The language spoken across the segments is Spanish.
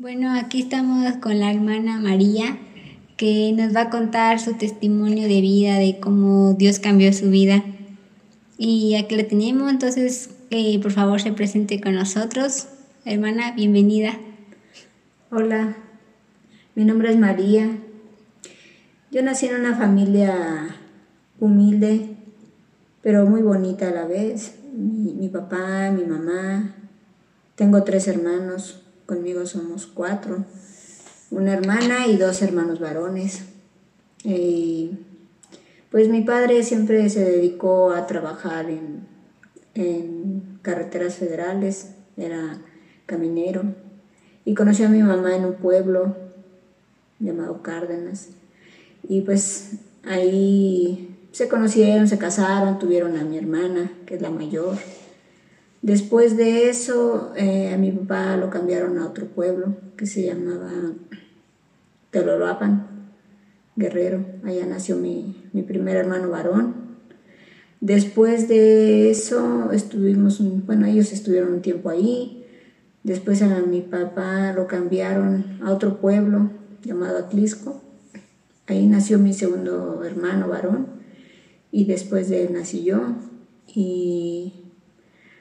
Bueno, aquí estamos con la hermana María, que nos va a contar su testimonio de vida, de cómo Dios cambió su vida. Y aquí la tenemos, entonces, eh, por favor, se presente con nosotros. Hermana, bienvenida. Hola, mi nombre es María. Yo nací en una familia humilde, pero muy bonita a la vez. Mi papá, mi mamá. Tengo tres hermanos, conmigo somos cuatro, una hermana y dos hermanos varones. pues mi padre siempre se dedicó a trabajar en, carreteras federales, era caminero, y conoció a mi mamá en un pueblo llamado Cárdenas. Y pues ahí se conocieron, se casaron, tuvieron a mi hermana, que es la mayor. Después de eso, eh, a mi papá lo cambiaron a otro pueblo que se llamaba Teloloapan, Guerrero. Allá nació mi, primer hermano varón. Después de eso, estuvimos, bueno, ellos estuvieron un tiempo ahí. Después a mi papá lo cambiaron a otro pueblo llamado Atlisco. Ahí nació mi segundo hermano varón y después de él nací yo. Y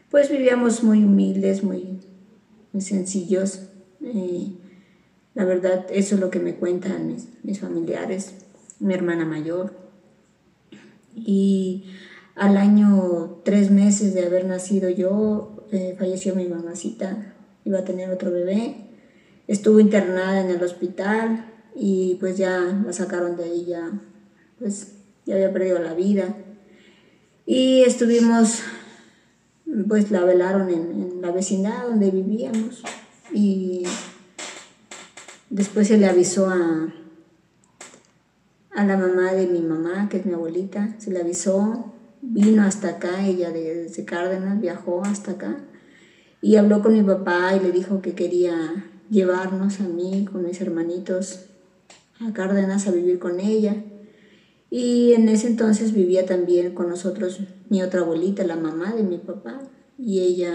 pues vivíamos muy humildes, muy, sencillos. la verdad, eso es lo que me cuentan mis, familiares, mi hermana mayor. Y al año, tres meses de haber nacido yo, eh, falleció mi mamacita, iba a tener otro bebé. Estuvo internada en el hospital y pues ya la sacaron de ahí, ya, pues ya había perdido la vida. Y estuvimos pues la velaron en, la vecindad donde vivíamos y después se le avisó a, a la mamá de mi mamá, que es mi abuelita, se le avisó, vino hasta acá, ella desde Cárdenas viajó hasta acá y habló con mi papá y le dijo que quería llevarnos a mí con mis hermanitos a Cárdenas a vivir con ella. Y en ese entonces vivía también con nosotros mi otra abuelita, la mamá de mi papá, y ella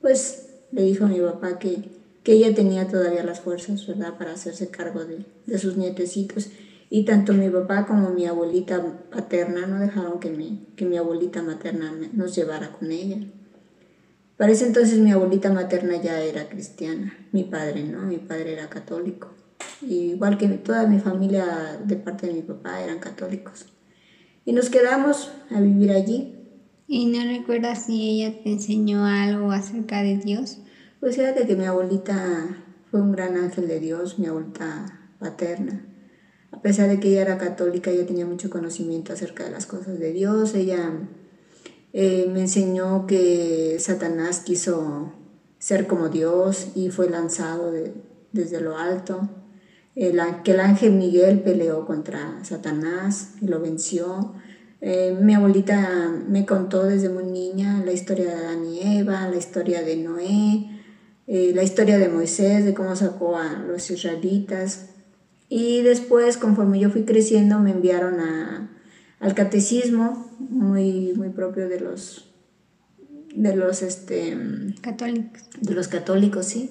pues le dijo a mi papá que, que ella tenía todavía las fuerzas, ¿verdad?, para hacerse cargo de, de, sus nietecitos. Y tanto mi papá como mi abuelita paterna no dejaron que mi, que mi abuelita materna nos llevara con ella. Para ese entonces mi abuelita materna ya era cristiana, mi padre no, mi padre era católico. igual que toda mi familia de parte de mi papá eran católicos. Y nos quedamos a vivir allí. ¿Y no recuerdas si ella te enseñó algo acerca de Dios? Pues era de que mi abuelita fue un gran ángel de Dios, mi abuelita paterna. A pesar de que ella era católica, ella tenía mucho conocimiento acerca de las cosas de Dios. Ella eh, me enseñó que Satanás quiso ser como Dios y fue lanzado desde lo alto. Que el ángel Miguel peleó contra Satanás y lo venció. Eh, mi abuelita me contó desde muy niña la historia de Adán y Eva, la historia de Noé, eh, la historia de Moisés, de cómo sacó a los israelitas. Y después, conforme yo fui creciendo, me enviaron a, al catecismo, muy, muy propio de los, de los este, católicos. De los católicos, sí.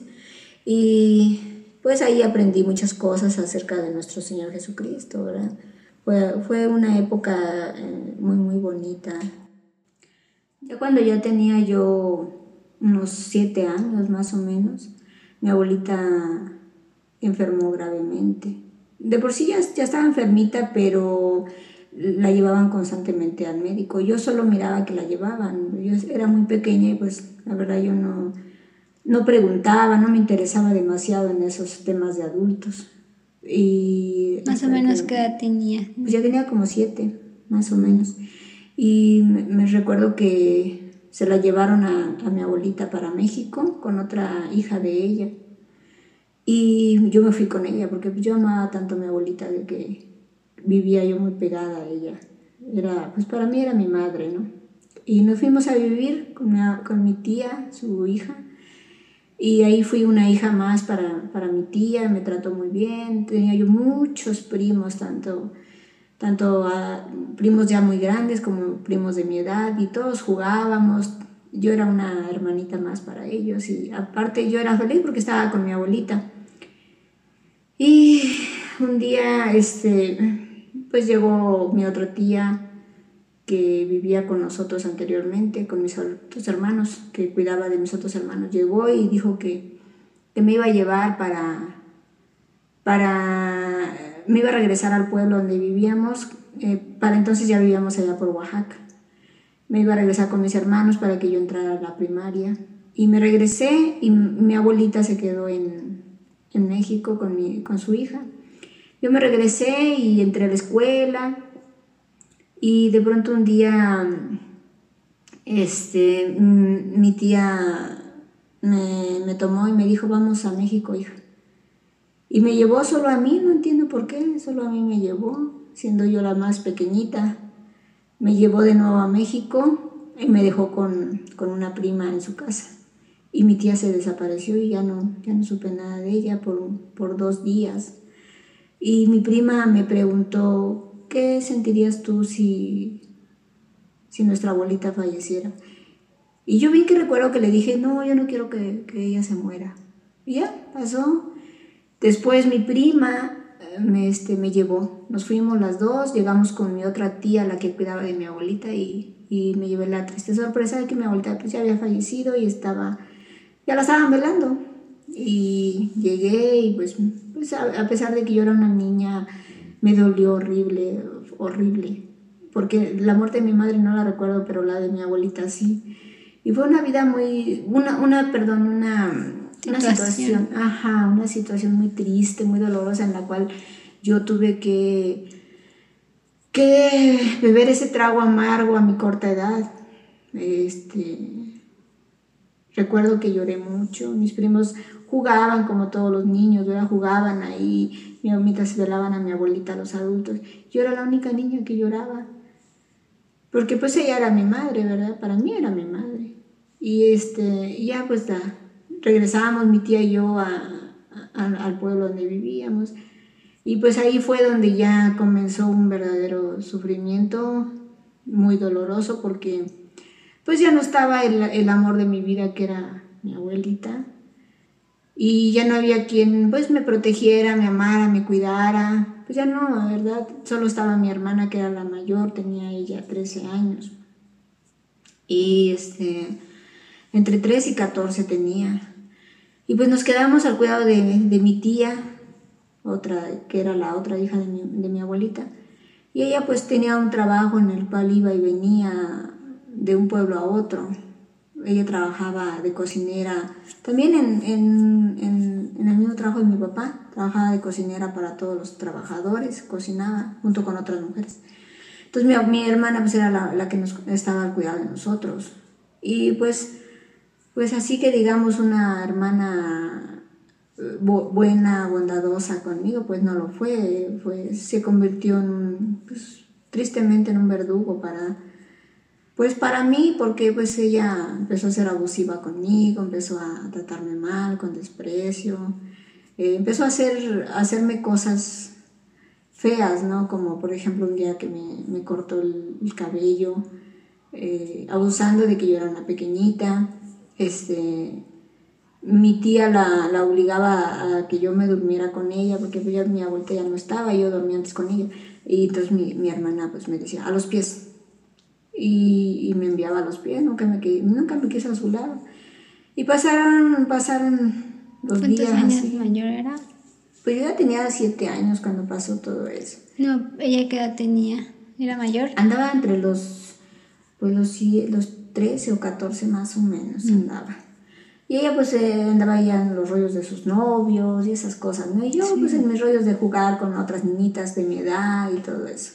Y pues ahí aprendí muchas cosas acerca de nuestro Señor Jesucristo, ¿verdad? Fue, una época eh, muy, muy bonita. Ya cuando ya tenía yo unos siete años más o menos, mi abuelita enfermó gravemente. De por sí ya, ya estaba enfermita, pero la llevaban constantemente al médico. Yo solo miraba que la llevaban. Yo era muy pequeña y pues la verdad yo no, no preguntaba, no me interesaba demasiado en esos temas de adultos. Y más o menos qué edad tenía. Pues ya tenía como siete, más o menos. Y me, recuerdo que se la llevaron a, a, mi abuelita para México con otra hija de ella. Y yo me fui con ella porque yo amaba tanto a mi abuelita de que vivía yo muy pegada a ella. Era, pues para mí era mi madre, ¿no? Y nos fuimos a vivir con con mi tía, su hija, y ahí fui una hija más para, para, mi tía, me trató muy bien. Tenía yo muchos primos, tanto, tanto ah, primos ya muy grandes como primos de mi edad, y todos jugábamos. Yo era una hermanita más para ellos, y aparte yo era feliz porque estaba con mi abuelita. Y un día, este, pues llegó mi otra tía que vivía con nosotros anteriormente, con mis otros hermanos, que cuidaba de mis otros hermanos. Llegó y dijo que, me iba a llevar para, para, me iba a regresar al pueblo donde vivíamos. Eh, para entonces ya vivíamos allá por Oaxaca. Me iba a regresar con mis hermanos para que yo entrara a la primaria. Y me regresé y mi abuelita se quedó en, en México con, mi, con su hija. Yo me regresé y entré a la escuela y de pronto un día este, mi tía me, me, tomó y me dijo, vamos a México, hija. Y me llevó solo a mí, no entiendo por qué, solo a mí me llevó, siendo yo la más pequeñita. Me llevó de nuevo a México y me dejó con, con una prima en su casa. Y mi tía se desapareció y ya no, ya no supe nada de ella por, por dos días. Y mi prima me preguntó, ¿qué sentirías tú si, si nuestra abuelita falleciera? Y yo vi que recuerdo que le dije, no, yo no quiero que, que ella se muera. Y ya, pasó. Después mi prima eh, me, este, me llevó. Nos fuimos las dos, llegamos con mi otra tía, la que cuidaba de mi abuelita, y, y me llevé la triste sorpresa de que mi abuelita pues, ya había fallecido y estaba ya la estaban velando. Y llegué y pues, pues a, pesar de que yo era una niña, me dolió horrible, horrible. Porque la muerte de mi madre no la recuerdo, pero la de mi abuelita sí. Y fue una vida muy, una, una perdón, una, una situación, ajá, una situación muy triste, muy dolorosa en la cual yo tuve que, que beber ese trago amargo a mi corta edad. Este, Recuerdo que lloré mucho, mis primos jugaban como todos los niños, ¿verdad? jugaban ahí, mi mamita se velaban a mi abuelita, los adultos. Yo era la única niña que lloraba, porque pues ella era mi madre, ¿verdad? Para mí era mi madre. Y este, ya pues da, regresábamos mi tía y yo al pueblo donde vivíamos. Y pues ahí fue donde ya comenzó un verdadero sufrimiento muy doloroso porque pues ya no estaba el, amor de mi vida que era mi abuelita y ya no había quien pues me protegiera, me amara, me cuidara, pues ya no, la verdad, solo estaba mi hermana que era la mayor, tenía ella 13 años y este, entre 3 y 14 tenía. Y pues nos quedamos al cuidado de, mi tía, otra, que era la otra hija de mi, de mi abuelita. Y ella pues tenía un trabajo en el cual iba y venía de un pueblo a otro. Ella trabajaba de cocinera, también en, en, en, el mismo trabajo de mi papá, trabajaba de cocinera para todos los trabajadores, cocinaba junto con otras mujeres. Entonces mi, mi hermana pues era la, la, que nos estaba al cuidado de nosotros. Y pues, pues así que digamos una hermana eh, buena, bondadosa conmigo, pues no lo fue, fue se convirtió en pues, tristemente en un verdugo para pues para mí, porque pues ella empezó a ser abusiva conmigo, empezó a tratarme mal, con desprecio, eh, empezó a, hacer, hacerme cosas feas, ¿no? Como por ejemplo un día que me, cortó el, cabello, eh, abusando de que yo era una pequeñita, este, mi tía la, la, obligaba a que yo me durmiera con ella, porque pues, mi abuelita ya no estaba, yo dormía antes con ella, y entonces mi, mi hermana pues me decía, a los pies, y, me enviaba a los pies, nunca me, nunca me quise a su lado. Y pasaron, pasaron los días. años mayor era? Pues yo ya tenía siete años cuando pasó todo eso. No, ¿ella qué edad tenía? ¿Era mayor? Andaba entre los, pues los, los 13 o 14 más o menos, mm. andaba. Y ella pues eh, andaba ya en los rollos de sus novios y esas cosas, ¿no? Y yo pues en mis rollos de jugar con otras niñitas de mi edad y todo eso.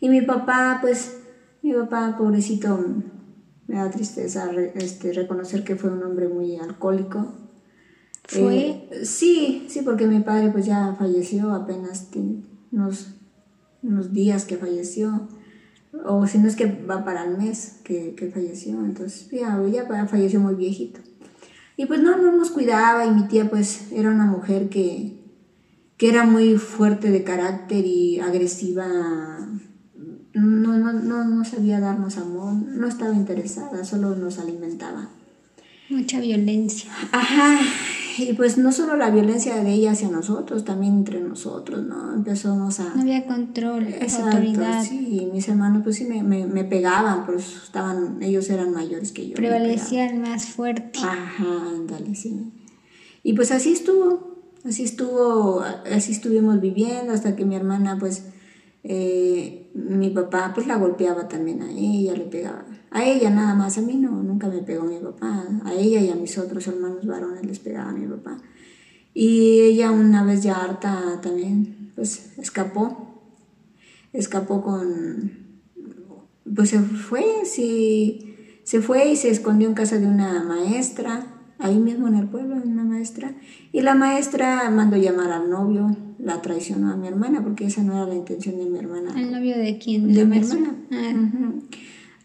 Y mi papá pues mi papá, pobrecito, me da tristeza este, reconocer que fue un hombre muy alcohólico. ¿Fue? Eh, sí, sí, porque mi padre pues ya falleció apenas unos, unos días que falleció. O si no es que va para el mes que, que falleció. Entonces ya, ya falleció muy viejito. Y pues no, no nos cuidaba y mi tía pues era una mujer que, que era muy fuerte de carácter y agresiva no, no, no, no sabía darnos amor, no estaba interesada, solo nos alimentaba. Mucha violencia. Ajá, y pues no solo la violencia de ella hacia nosotros, también entre nosotros, ¿no? Empezamos a... No había control, Exacto, autoridad. sí, mis hermanos pues sí me, me, me pegaban, pues estaban, ellos eran mayores que yo. Prevalecía el más fuerte. Ajá, ándale, sí. Y pues así estuvo, así estuvo, así estuvimos viviendo hasta que mi hermana, pues, eh, mi papá, pues la golpeaba también a ella, le pegaba. A ella nada más, a mí no, nunca me pegó mi papá. A ella y a mis otros hermanos varones les pegaba mi papá. Y ella una vez ya harta también, pues escapó. Escapó con... Pues se fue, sí, se fue y se escondió en casa de una maestra ahí mismo en el pueblo, una maestra, y la maestra mandó llamar al novio, la traicionó a mi hermana, porque esa no era la intención de mi hermana. ¿El novio de quién? De mi maestra? hermana. Ah,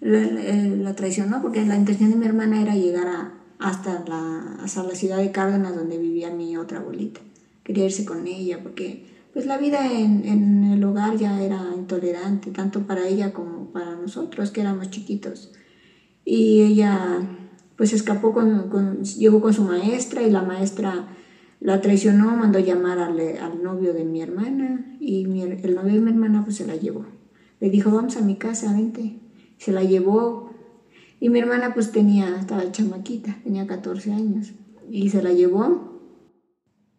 la, la- la traicionó porque la intención de mi hermana era llegar a- hasta, la, hasta la ciudad de Cárdenas donde vivía mi otra abuelita. Quería irse con ella porque pues la vida en, en el hogar ya era intolerante, tanto para ella como para nosotros que éramos chiquitos. Y ella pues escapó con, con- llegó con su maestra y la maestra la traicionó, mandó llamar al, al novio de mi hermana y mi- el novio de mi hermana pues se la llevó. Le dijo, vamos a mi casa, vente. Se la llevó y mi hermana pues tenía, estaba chamaquita, tenía 14 años y se la llevó.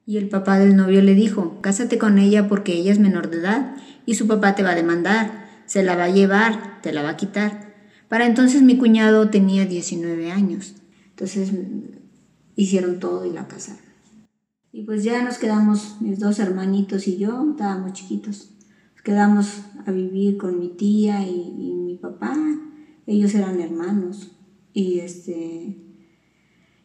Y el papá del novio le dijo, cásate con ella porque ella es menor de edad y su papá te va a demandar, se la va a llevar, te la va a quitar. Para entonces mi cuñado tenía 19 años. Entonces hicieron todo y la casaron. Y pues ya nos quedamos, mis dos hermanitos y yo, estábamos chiquitos. Nos quedamos a vivir con mi tía y, y mi papá. Ellos eran hermanos. Y este.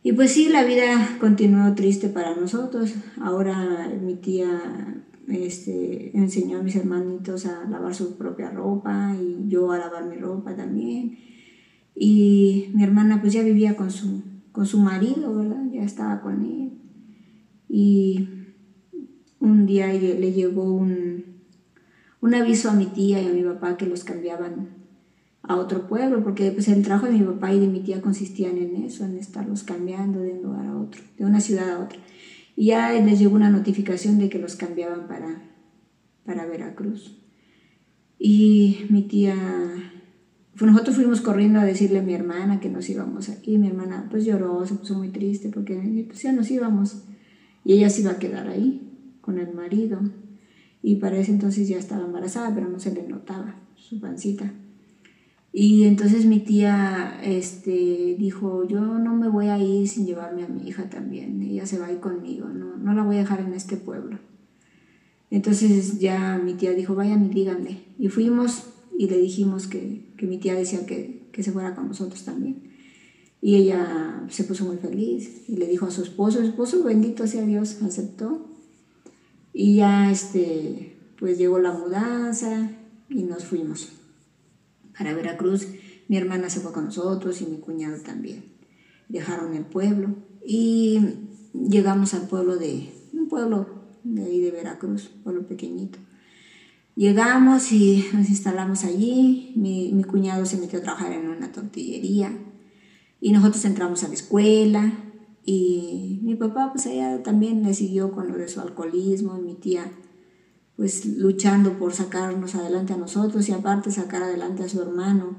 Y pues sí, la vida continuó triste para nosotros. Ahora mi tía este, enseñó a mis hermanitos a lavar su propia ropa y yo a lavar mi ropa también. Y mi hermana pues ya vivía con su, con su marido, ¿verdad? Ya estaba con él. Y un día le le llegó un, un aviso a mi tía y a mi papá que los cambiaban a otro pueblo, porque pues el trabajo de mi papá y de mi tía consistían en eso, en estarlos cambiando de un lugar a otro, de una ciudad a otra. Y ya les llegó una notificación de que los cambiaban para, para Veracruz. Y mi tía, pues nosotros fuimos corriendo a decirle a mi hermana que nos íbamos aquí. Mi hermana pues lloró, se puso muy triste porque pues ya nos íbamos. Y ella se iba a quedar ahí con el marido. Y para ese entonces ya estaba embarazada, pero no se le notaba su pancita. Y entonces mi tía este, dijo, yo no me voy a ir sin llevarme a mi hija también, ella se va a ir conmigo, no, no la voy a dejar en este pueblo. Entonces ya mi tía dijo, vayan y díganle. Y fuimos y le dijimos que, que mi tía decía que, que se fuera con nosotros también. Y ella se puso muy feliz y le dijo a su esposo, esposo bendito sea Dios, aceptó. Y ya este, pues llegó la mudanza y nos fuimos para Veracruz. Mi hermana se fue con nosotros y mi cuñado también. Dejaron el pueblo y llegamos al pueblo de, un pueblo de ahí de Veracruz, pueblo pequeñito. Llegamos y nos instalamos allí. Mi, mi cuñado se metió a trabajar en una tortillería y nosotros entramos a la escuela y mi papá pues allá también le siguió con lo de su alcoholismo y mi tía pues luchando por sacarnos adelante a nosotros y aparte sacar adelante a su hermano,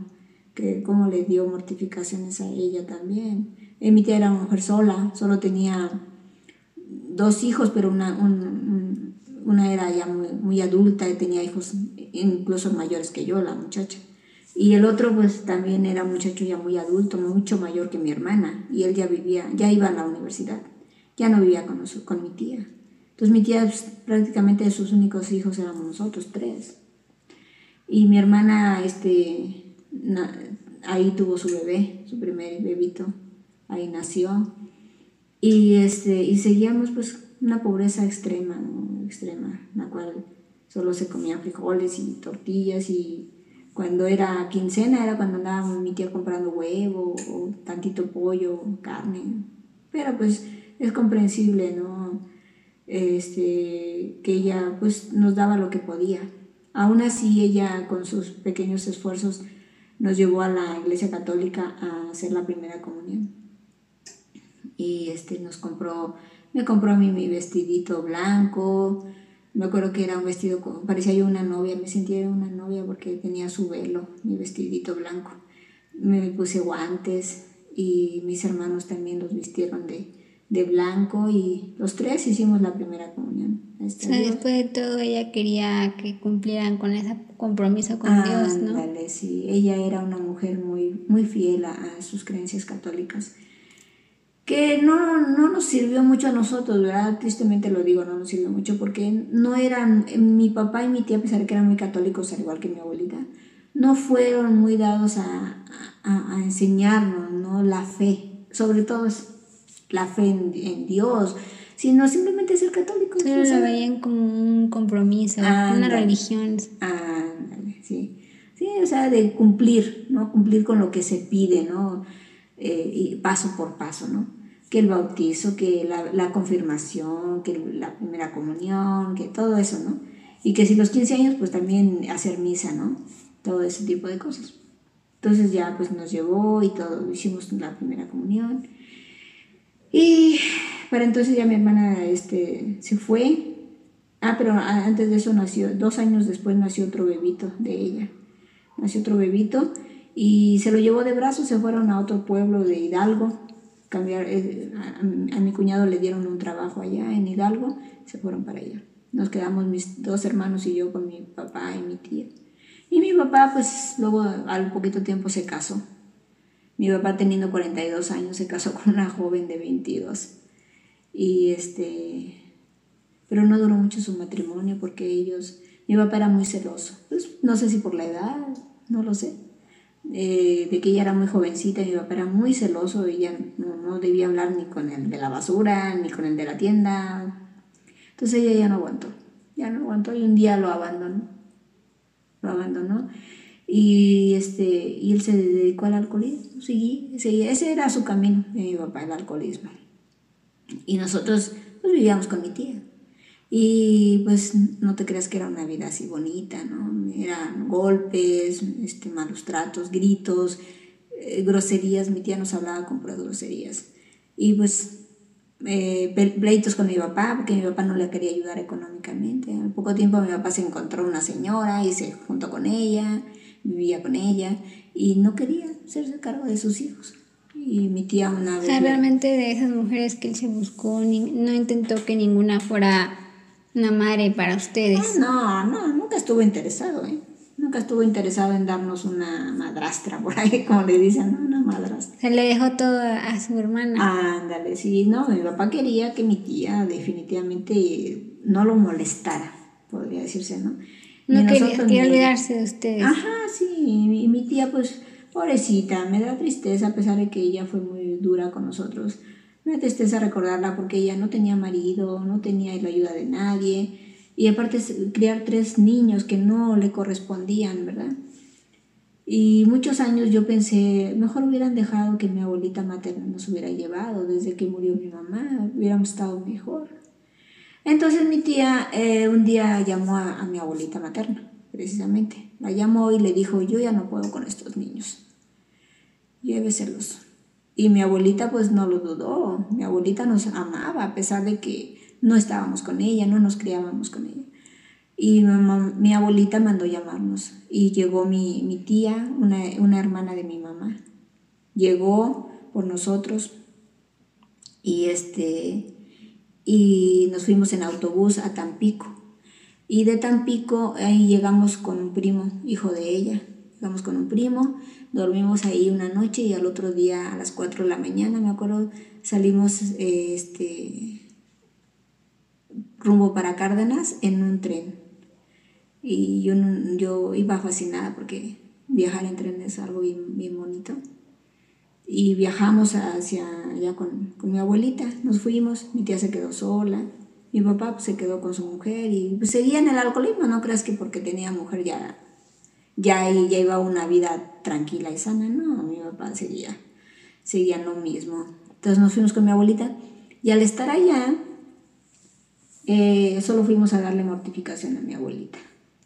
que como le dio mortificaciones a ella también. Eh, mi tía era una mujer sola, solo tenía dos hijos, pero una, un- un- una era ya muy, muy adulta y tenía hijos incluso mayores que yo, la muchacha. Y el otro pues también era un muchacho ya muy adulto, mucho mayor que mi hermana, y él ya vivía, ya iba a la universidad, ya no vivía con, noso- con mi tía. Entonces mi tía pues, prácticamente sus únicos hijos éramos nosotros tres. Y mi hermana este, na- ahí tuvo su bebé, su primer bebito, ahí nació. Y, este, y seguíamos pues una pobreza extrema, ¿no? extrema, en la cual solo se comían frijoles y tortillas y cuando era quincena era cuando andaba mi tía comprando huevo o tantito pollo, carne. Pero pues es comprensible, ¿no? Este, que ella pues nos daba lo que podía. Aún así ella con sus pequeños esfuerzos nos llevó a la iglesia católica a hacer la primera comunión y este, nos compró Me compró a mí mi vestidito blanco. Me acuerdo que era un vestido, parecía yo una novia, me sentía una novia porque tenía su velo, mi vestidito blanco. Me puse guantes y mis hermanos también los vistieron de, de blanco y los tres hicimos la primera comunión. Este después de todo ella quería que cumplieran con ese compromiso con Dios, ¿no? Vale, sí, ella era una mujer muy, muy fiel a, sus creencias católicas que no, no, nos sirvió mucho a nosotros, ¿verdad? Tristemente lo digo, no nos sirvió mucho porque no eran, mi papá y mi tía, a pesar de que eran muy católicos, al igual que mi abuelita, no fueron muy dados a, a, a enseñarnos, ¿no? La fe, sobre todo la fe en, Dios, sino simplemente ser católico. Pero la veían como un compromiso, una religión. sí. Sí, o sea, de cumplir, ¿no? Cumplir con lo que se pide, ¿no? Eh, y paso por paso, ¿no? Que el bautizo, que la, la, confirmación, que la primera comunión, que todo eso, ¿no? Y que si los 15 años, pues también hacer misa, ¿no? Todo ese tipo de cosas. Entonces ya pues nos llevó y todo, hicimos la primera comunión. Y para entonces ya mi hermana este, se fue. Ah, pero antes de eso nació, dos años después nació otro bebito de ella. Nació otro bebito y se lo llevó de brazos, se fueron a otro pueblo de Hidalgo. Cambiar, eh, a, mi cuñado le dieron un trabajo allá en Hidalgo, se fueron para allá. Nos quedamos mis dos hermanos y yo con mi papá y mi tía. Y mi papá, pues luego al poquito tiempo se casó. Mi papá teniendo 42 años se casó con una joven de 22. Y este, pero no duró mucho su matrimonio porque ellos, mi papá era muy celoso. Pues, no sé si por la edad, no lo sé. Eh, de que ella era muy jovencita, mi papá era muy celoso, ella no, no debía hablar ni con el de la basura, ni con el de la tienda. Entonces ella ya no aguantó, ya no aguantó y un día lo abandonó. Lo abandonó y, este, y él se dedicó al alcoholismo, seguí, ese era su camino mi papá, el alcoholismo. Y nosotros pues, vivíamos con mi tía. Y pues no te creas que era una vida así bonita, ¿no? Eran golpes, este, malos tratos, gritos, eh, groserías. Mi tía nos hablaba con puras groserías. Y pues eh, pleitos con mi papá, porque mi papá no le quería ayudar económicamente. Al poco tiempo mi papá se encontró una señora y se juntó con ella vivía con ella y no quería hacerse cargo de sus hijos. Y mi tía una vez... O sea, realmente de esas mujeres que él se buscó, no intentó que ninguna fuera una madre para ustedes. No, no, nunca estuvo interesado, ¿eh? Nunca estuvo interesado en darnos una madrastra, por ahí, como le dicen, ¿no? Una madrastra. Se le dejó todo a su hermana. Ándale, sí, no, mi papá quería que mi tía definitivamente no lo molestara, podría decirse, ¿no? No quería, olvidarse de ustedes. Ajá, sí, y mi tía pues, pobrecita, me da tristeza a pesar de que ella fue muy dura con nosotros. Da tristeza recordarla porque ella no tenía marido, no tenía la ayuda de nadie y aparte criar tres niños que no le correspondían, ¿verdad? Y muchos años yo pensé, mejor hubieran dejado que mi abuelita materna nos hubiera llevado desde que murió mi mamá, hubiéramos estado mejor. Entonces mi tía eh, un día llamó a, mi abuelita materna, precisamente. La llamó y le dijo, yo ya no puedo con estos niños. Lléveselos. Y mi abuelita pues no lo dudó. Mi abuelita nos amaba a pesar de que no estábamos con ella, no nos criábamos con ella. Y mi, abuelita mandó llamarnos y llegó mi, mi tía, una, una hermana de mi mamá. Llegó por nosotros y este y nos fuimos en autobús a Tampico. Y de Tampico ahí llegamos con un primo, hijo de ella. Llegamos con un primo, dormimos ahí una noche y al otro día a las 4 de la mañana, me acuerdo, salimos este, rumbo para Cárdenas en un tren. Y yo, yo iba fascinada porque viajar en tren es algo bien, bien bonito y viajamos hacia allá con, con, mi abuelita, nos fuimos, mi tía se quedó sola, mi papá pues, se quedó con su mujer y pues, seguía en el alcoholismo, no creas que porque tenía mujer ya, ya, ya iba una vida tranquila y sana, no, mi papá seguía, seguía lo mismo. Entonces nos fuimos con mi abuelita y al estar allá, eh, solo fuimos a darle mortificación a mi abuelita.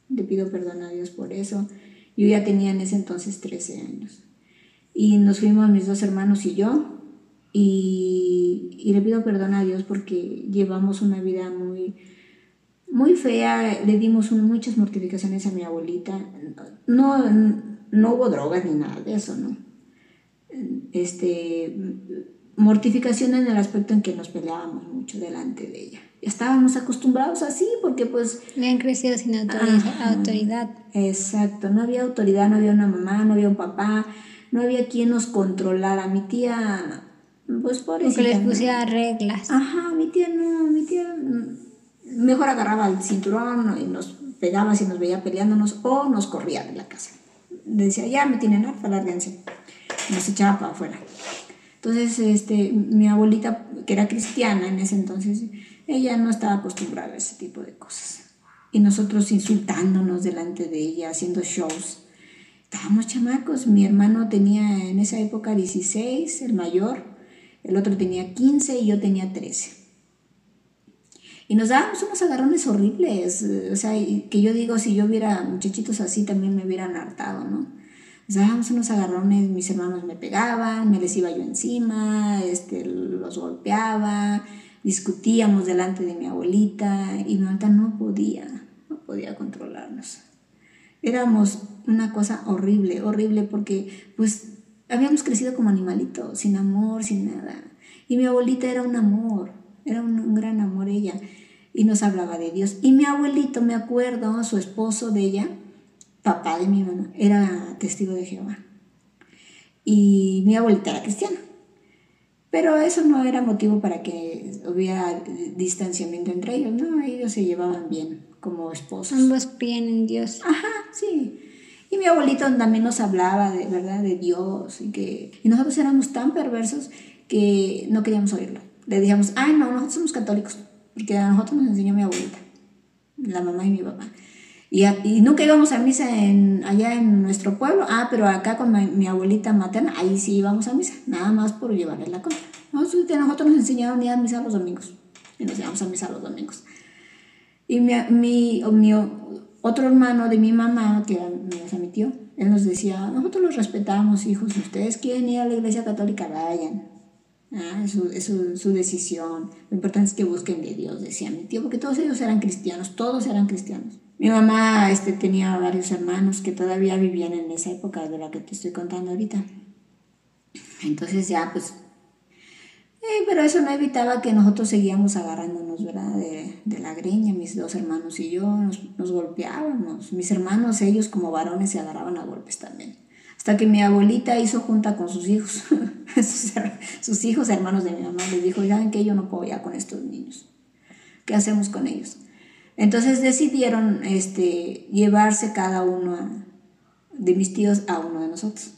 Le pido perdón a Dios por eso. Yo ya tenía en ese entonces 13 años. Y nos fuimos mis dos hermanos y yo. y, y, le pido perdón a Dios porque llevamos una vida muy, muy fea, le dimos muchas mortificaciones a mi abuelita. No, no hubo drogas ni nada de eso, ¿no? Este, mortificación en el aspecto en que nos peleábamos mucho delante de ella. Estábamos acostumbrados así porque pues... han crecido sin autoridad. Exacto, no había autoridad, no había una mamá, no había un papá, no había quien nos controlara. Mi tía, pues por eso. les pusiera reglas. Ajá, mi tía no, mi tía mejor agarraba el cinturón y nos pegaba si nos veía peleándonos o nos corría de la casa. Decía, ya me tienen harta, lárguense. Nos echaba para afuera. Entonces, este, mi abuelita, que era cristiana en ese entonces, ella no estaba acostumbrada a ese tipo de cosas. Y nosotros insultándonos delante de ella, haciendo shows. Estábamos chamacos. Mi hermano tenía en esa época 16, el mayor. El otro tenía 15 y yo tenía 13. Y nos dábamos unos agarrones horribles. O sea, que yo digo, si yo hubiera muchachitos así, también me hubieran hartado, ¿no? Nos dábamos unos agarrones, mis hermanos me pegaban, me les iba yo encima, este, los golpeaba, discutíamos delante de mi abuelita y mi abuelita no podía, no podía controlarnos. Éramos una cosa horrible, horrible porque pues habíamos crecido como animalitos, sin amor, sin nada. Y mi abuelita era un amor, era un, un gran amor ella y nos hablaba de Dios. Y mi abuelito, me acuerdo, su esposo de ella, papá de mi mamá era testigo de Jehová y mi abuelita era cristiana. Pero eso no era motivo para que hubiera distanciamiento entre ellos, ¿no? Ellos se llevaban bien como esposos. Ambos creen en Dios. Ajá, sí. Y mi abuelito también nos hablaba de verdad de Dios y que y nosotros éramos tan perversos que no queríamos oírlo. Le dijimos, ay no, nosotros somos católicos, porque a nosotros nos enseñó mi abuelita, la mamá y mi papá. Y, y, nunca íbamos a misa en, allá en nuestro pueblo. Ah, pero acá con mi, abuelita materna, ahí sí íbamos a misa, nada más por llevarle la compra. Nosotros, nosotros nos enseñaron ir a misa los domingos. Y nos íbamos a misa los domingos. Y mi, mi, mi otro hermano de mi mamá, que era mi tío, él nos decía, nosotros los respetamos, hijos, si ustedes quieren ir a la iglesia católica, vayan. Ah, es, su, es su, decisión. Lo importante es que busquen de Dios, decía mi tío, porque todos ellos eran cristianos, todos eran cristianos. Mi mamá este, tenía varios hermanos que todavía vivían en esa época de la que te estoy contando ahorita. Entonces ya, pues, eh, pero eso no evitaba que nosotros seguíamos agarrándonos, ¿verdad? De, de la greña, mis dos hermanos y yo, nos, nos, golpeábamos. Mis hermanos, ellos como varones, se agarraban a golpes también. Hasta que mi abuelita hizo junta con sus hijos, sus, hijos, hermanos de mi mamá, les dijo, ya que yo no puedo ya con estos niños. ¿Qué hacemos con ellos? Entonces decidieron este, llevarse cada uno de mis tíos a uno de nosotros.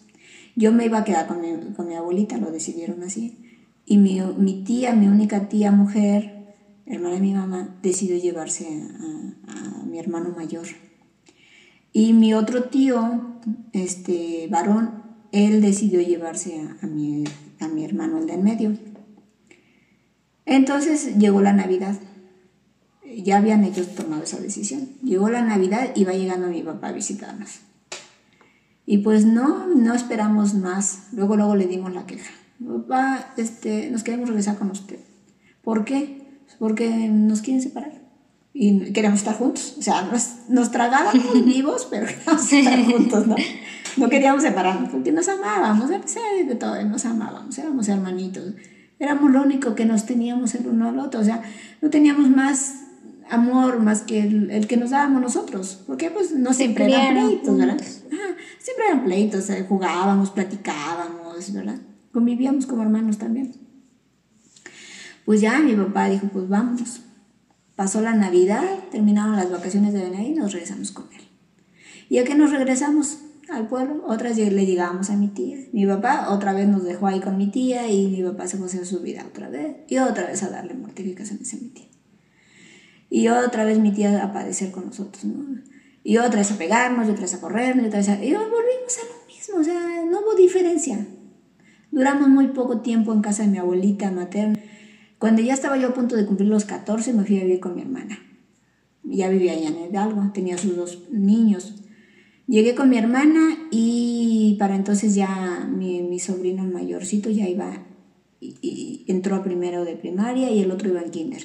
Yo me iba a quedar con mi, abuelita, lo decidieron así. Y mi, mi, tía, mi única tía mujer, hermana de mi mamá, decidió llevarse a, mi hermano mayor. Y mi otro tío, este varón, él decidió llevarse a, mi, a mi hermano, el de en medio. Entonces llegó la Navidad ya habían ellos tomado esa decisión. Llegó la Navidad y va llegando mi papá a visitarnos. Y pues no, no esperamos más. Luego, luego le dimos la queja. Papá, este, nos queremos regresar con usted. ¿Por qué? Porque nos quieren separar. Y queremos estar juntos. O sea, nos, nos tragábamos vivos, pero queríamos estar juntos, ¿no? No queríamos separarnos porque nos amábamos, a pesar de todo, nos amábamos, éramos hermanitos. Éramos lo único que nos teníamos el uno al otro. O sea, no teníamos más amor más que el, que nos dábamos nosotros, porque pues no siempre eran pleitos, ¿verdad? siempre eran pleitos, eh, jugábamos, platicábamos, ¿verdad? Convivíamos como hermanos también. Pues ya mi papá dijo, pues vámonos. Pasó la Navidad, terminaron las vacaciones de Navidad y nos regresamos con él. ¿Y a qué nos regresamos? Al pueblo, otras le llegamos a mi tía. Mi papá otra vez nos dejó ahí con mi tía y mi papá se fue a su vida otra vez y otra vez a darle mortificaciones a mi tía. Y otra vez mi tía a padecer con nosotros, ¿no? Y otra vez a pegarnos, otra vez a corrernos, y otra vez. Y volvimos a lo mismo, o sea, no hubo diferencia. Duramos muy poco tiempo en casa de mi abuelita materna. Cuando ya estaba yo a punto de cumplir los 14, me fui a vivir con mi hermana. Ya vivía allá en Hidalgo, tenía sus dos niños. Llegué con mi hermana y para entonces ya mi, sobrino mayorcito ya iba y, entró a primero de primaria y el otro iba en kinder.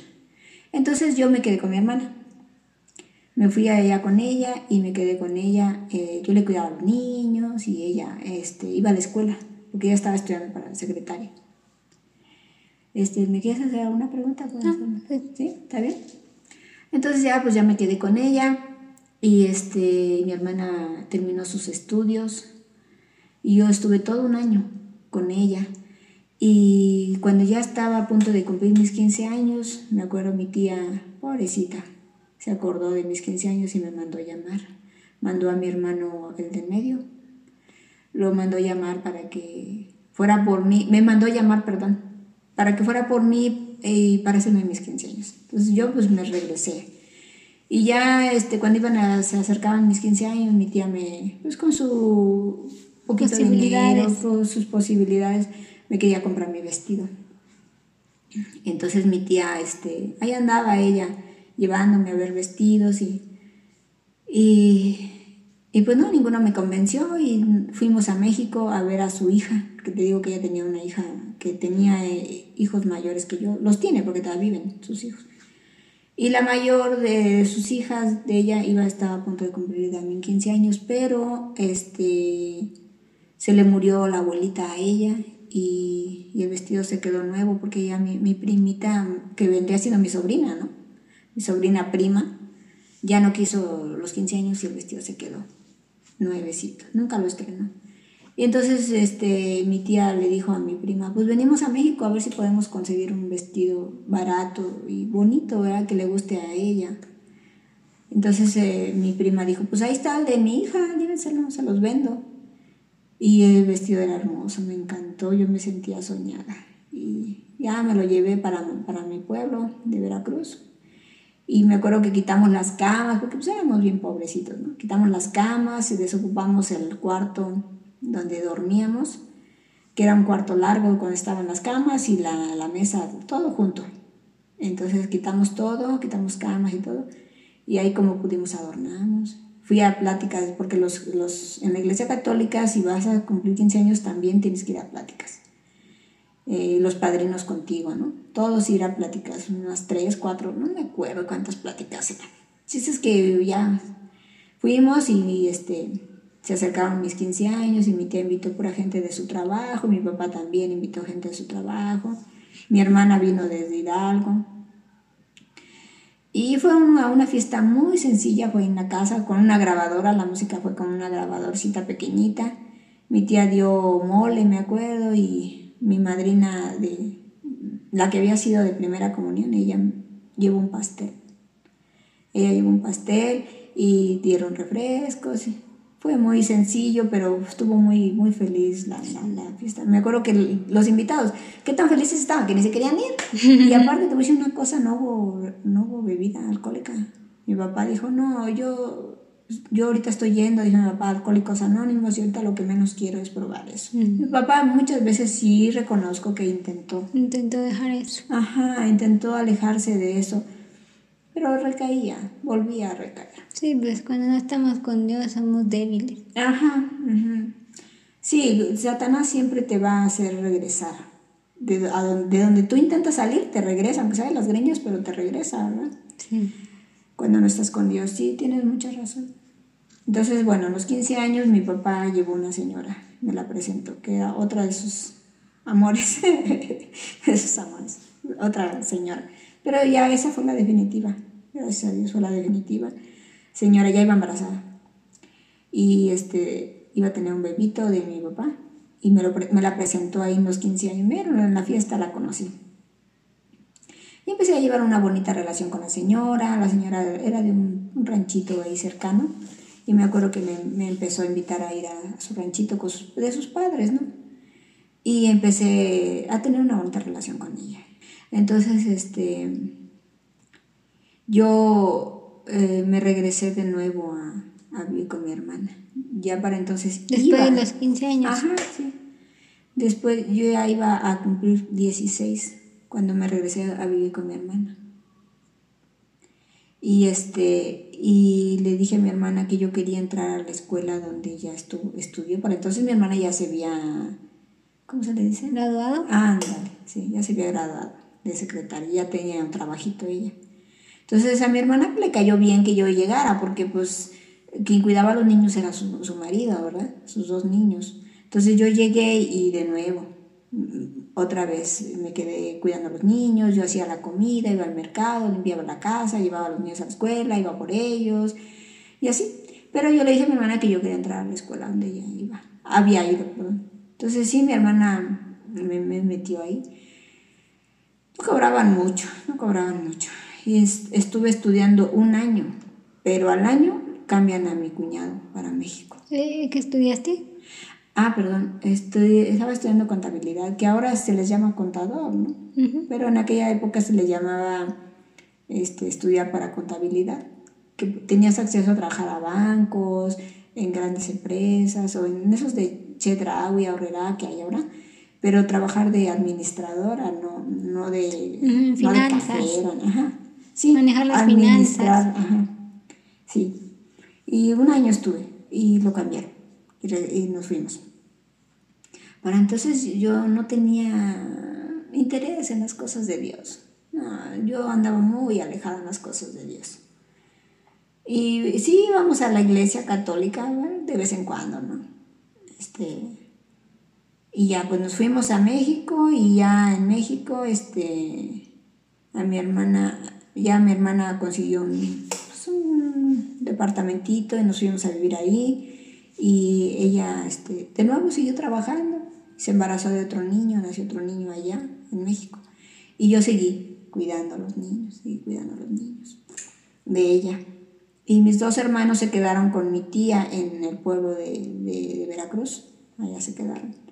Entonces yo me quedé con mi hermana. Me fui allá con ella y me quedé con ella. Eh, yo le cuidaba a los niños y ella este, iba a la escuela, porque ella estaba estudiando para secretaria. Este, ¿Me quieres hacer alguna pregunta? Ah, sí. ¿Está bien? Entonces ya, pues ya me quedé con ella y este, mi hermana terminó sus estudios y yo estuve todo un año con ella. Y cuando ya estaba a punto de cumplir mis 15 años, me acuerdo mi tía, pobrecita, se acordó de mis 15 años y me mandó a llamar. Mandó a mi hermano, el de medio, lo mandó a llamar para que fuera por mí, me mandó a llamar, perdón, para que fuera por mí y para hacerme mis 15 años. Entonces yo pues me regresé. Y ya este, cuando iban a, se acercaban mis 15 años, mi tía me, pues con su poquito dinero, con sus posibilidades, me quería comprar mi vestido. Entonces mi tía, este, ahí andaba ella llevándome a ver vestidos y, y, y, pues no, ninguno me convenció y fuimos a México a ver a su hija, que te digo que ella tenía una hija que tenía eh, hijos mayores que yo, los tiene porque todavía viven sus hijos. Y la mayor de sus hijas, de ella, iba a estar a punto de cumplir también 15 años, pero este, se le murió la abuelita a ella y, el vestido se quedó nuevo porque ella, mi, mi primita, que vendría siendo mi sobrina, ¿no? mi sobrina prima, ya no quiso los 15 años y el vestido se quedó nuevecito, nunca lo estrenó. Y entonces este, mi tía le dijo a mi prima, pues venimos a México a ver si podemos conseguir un vestido barato y bonito, ¿verdad? Que le guste a ella. Entonces eh, mi prima dijo, pues ahí está el de mi hija, llévenselo, se los vendo. Y el vestido era hermoso, me encantó, yo me sentía soñada. Y ya me lo llevé para, para mi pueblo de Veracruz. Y me acuerdo que quitamos las camas, porque pues éramos bien pobrecitos, ¿no? Quitamos las camas y desocupamos el cuarto donde dormíamos, que era un cuarto largo cuando estaban las camas y la, la mesa, todo junto. Entonces quitamos todo, quitamos camas y todo, y ahí como pudimos adornamos. Fui a pláticas, porque los, los, en la iglesia católica, si vas a cumplir 15 años, también tienes que ir a pláticas. Eh, los padrinos contigo, ¿no? Todos ir a pláticas, unas tres, cuatro, no me acuerdo cuántas pláticas eran. Sí, es que ya fuimos y este, se acercaron mis 15 años y mi tía invitó pura gente de su trabajo, mi papá también invitó gente de su trabajo, mi hermana vino desde Hidalgo. Y fue una, una fiesta muy sencilla, fue en la casa con una grabadora, la música fue con una grabadorcita pequeñita. Mi tía dio mole, me acuerdo, y mi madrina de la que había sido de primera comunión, ella llevó un pastel. Ella llevó un pastel y dieron refrescos. Fue muy sencillo, pero estuvo muy, muy feliz la, la, fiesta. Me acuerdo que los invitados, qué tan felices estaban, que ni se querían ir. Y aparte te voy a decir una cosa, no hubo, no hubo bebida alcohólica. Mi papá dijo, no, yo yo ahorita estoy yendo, dijo mi papá, Alcohólicos Anónimos, y ahorita lo que menos quiero es probar eso. Mm. Mi papá muchas veces sí reconozco que intentó. Intentó dejar eso. Ajá, intentó alejarse de eso, pero recaía, volvía a recaer. Sí, pues cuando no estamos con Dios somos débiles. Ajá, sí, Satanás siempre te va a hacer regresar. De, de donde tú intentas salir, te regresa, aunque sea de las greñas, pero te regresa, ¿verdad? Sí cuando no estás con Dios. Sí, tienes mucha razón. Entonces, bueno, a los 15 años mi papá llevó una señora, me la presentó, que era otra de sus amores, de sus amores, otra señora. Pero ya esa fue la definitiva, gracias a Dios fue la definitiva. Señora ya iba embarazada y este, iba a tener un bebito de mi papá y me, lo, me la presentó ahí en los 15 años. Mira, en la fiesta la conocí. Y empecé a llevar una bonita relación con la señora. La señora era de un, ranchito ahí cercano. Y me acuerdo que me, empezó a invitar a ir a, su ranchito de sus padres, ¿no? Y empecé a tener una bonita relación con ella. Entonces, este, yo eh, me regresé de nuevo a, a, vivir con mi hermana. Ya para entonces... Después de los 15 años. Ajá, sí. Después yo ya iba a cumplir 16 cuando me regresé a vivir con mi hermana. Y, este, y le dije a mi hermana que yo quería entrar a la escuela donde ella estuvo, estudió. Para entonces mi hermana ya se había, ¿cómo se le dice? ¿Graduado? Ándale, sí, ya se había graduado de secretaria, ya tenía un trabajito ella. Entonces a mi hermana le cayó bien que yo llegara, porque pues quien cuidaba a los niños era su, su marido, ¿verdad? Sus dos niños. Entonces yo llegué y de nuevo, mm, otra vez me quedé cuidando a los niños, yo hacía la comida, iba al mercado, limpiaba la casa, llevaba a los niños a la escuela, iba por ellos y así. Pero yo le dije a mi hermana que yo quería entrar a la escuela donde ella iba, había ido, perdón. Entonces sí, mi hermana me, me metió ahí. No cobraban mucho, no cobraban mucho. Y es- estuve estudiando un año, pero al año cambian a mi cuñado para México. ¿Qué estudiaste? Ah, perdón, estoy, estaba estudiando contabilidad, que ahora se les llama contador, ¿no? Ujú. Pero en aquella época se le llamaba este, estudiar para contabilidad, que tenías acceso a trabajar a bancos, en grandes empresas o en esos de Chedraui, Aurrera que hay ahora, pero trabajar de administradora, no, no de, Ujú, no de finanzas. ajá. Sí, Manejar las administrar, finanzas. Ajá. Sí. Y un año estuve y lo cambiaron y, re- y nos fuimos. Para entonces yo no tenía interés en las cosas de Dios. No, yo andaba muy alejada en las cosas de Dios. Y sí íbamos a la iglesia católica de vez en cuando, ¿no? Este, y ya pues nos fuimos a México y ya en México este, a mi hermana, ya mi hermana consiguió un, pues, departamentito y nos fuimos a vivir ahí y ella este, de nuevo siguió trabajando, se embarazó de otro niño, nació otro niño allá en México y yo seguí cuidando a los niños, seguí cuidando a los niños de ella. Y mis dos hermanos se quedaron con mi tía en el pueblo de- de Veracruz, allá se quedaron.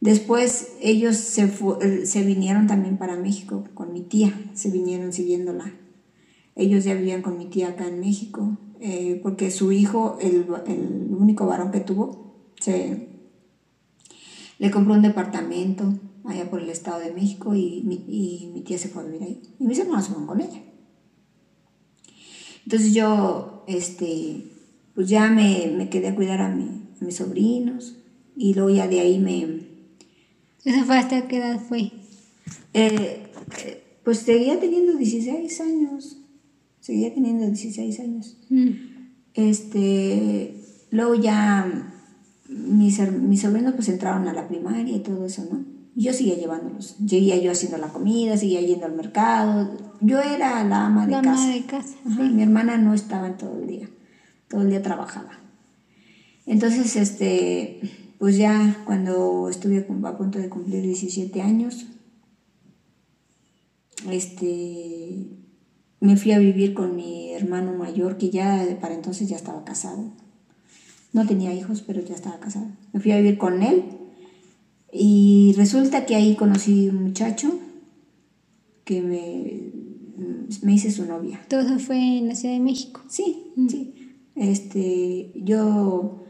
Después ellos se, eh, se vinieron también para México con mi tía, se vinieron siguiéndola. Ellos ya vivían con mi tía acá en México, eh, porque su hijo, el, el único varón que tuvo, se, le compró un departamento allá por el Estado de México y mi, y mi tía se fue a vivir ahí. Y mis hermanos se fueron con ella. Entonces yo, este, pues ya me, me quedé a cuidar a, mi- a mis sobrinos y luego ya de ahí me, ¿Eso fue hasta qué edad fue? eh, eh, pues seguía teniendo 16 años, seguía teniendo 16 años. Mm. Este, luego ya mis, mis sobrinos pues entraron a la primaria y todo eso, ¿no? Y Yo seguía llevándolos, seguía yo haciendo la comida, seguía yendo al mercado. Yo era la ama de La casa. ama de casa. Ajá, Mi hermana no estaba en todo el día, todo el día trabajaba. Entonces, este, pues ya cuando estuve a punto de cumplir 17 años, este, me fui a vivir con mi hermano mayor, que ya para entonces ya estaba casado. No tenía hijos, pero ya estaba casado. Me fui a vivir con él y resulta que ahí conocí un muchacho que me, me hice su novia. Todo fue en la Ciudad de México. Sí, sí. Este, yo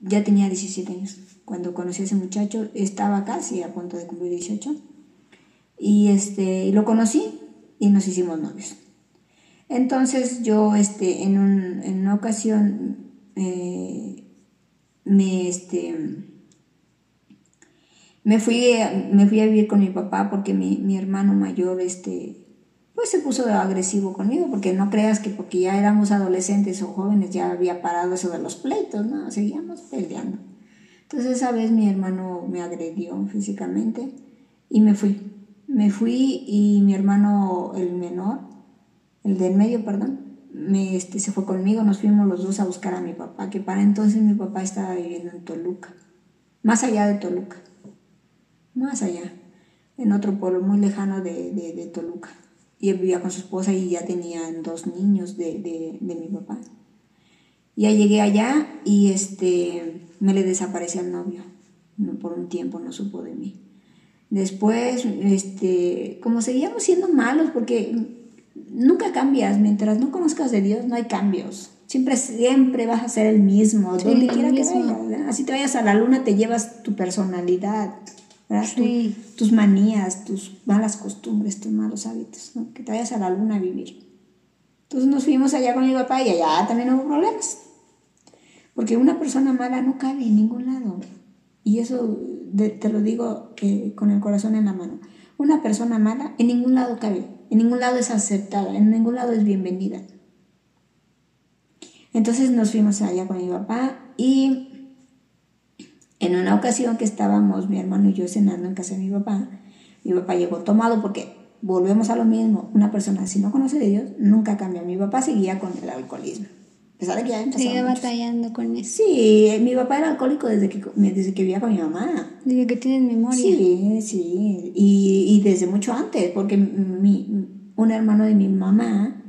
ya tenía 17 años cuando conocí a ese muchacho, estaba casi a punto de cumplir 18. Y este, lo conocí y nos hicimos novios. Entonces yo este, en, un- en una ocasión eh, me, este, me, fui, me fui a vivir con mi papá porque mi, mi hermano mayor este, pues se puso agresivo conmigo, porque no creas que porque ya éramos adolescentes o jóvenes ya había parado eso de los pleitos, no, seguíamos peleando. Entonces esa vez mi hermano me agredió físicamente y me fui. Me fui y mi hermano, el menor, el del medio, perdón, este, se fue conmigo, nos fuimos los dos a buscar a mi papá, que para entonces mi papá estaba viviendo en Toluca, más allá de Toluca, más allá, en otro pueblo muy lejano de, de Toluca. Y él vivía con su esposa y ya tenían dos niños de, de, de mi papá. Ya llegué allá y este, me le desapareció el novio. No, por un tiempo no supo de mí. Después, este, como seguíamos siendo malos, porque nunca cambias, mientras no conozcas de Dios no hay cambios. Siempre, siempre vas a ser el mismo, Sí, donde el quiera que mismo. vayas. ¿verdad? Así te vayas a la luna, te llevas tu personalidad, ¿verdad? Tu- Sí. tus manías, tus malas costumbres, tus malos hábitos, ¿no? que te vayas a la luna a vivir. Entonces nos fuimos allá con mi papá y allá también hubo problemas. Porque una persona mala no cabe en ningún lado. Y eso te lo digo eh, con el corazón en la mano. Una persona mala en ningún lado cabe, en ningún lado es aceptada, en ningún lado es bienvenida. Entonces nos fuimos allá con mi papá y en una ocasión que estábamos mi hermano y yo cenando en casa de mi papá, mi papá llegó tomado porque volvemos a lo mismo, una persona si no conoce de Dios nunca cambia. Mi papá seguía con el alcoholismo. A pesar de que ya Sigue batallando con eso. Sí, mi papá era alcohólico desde que, desde que vivía con mi mamá. Desde que tienes memoria. Sí, sí. Y, y desde mucho antes, porque mi, un hermano de mi mamá,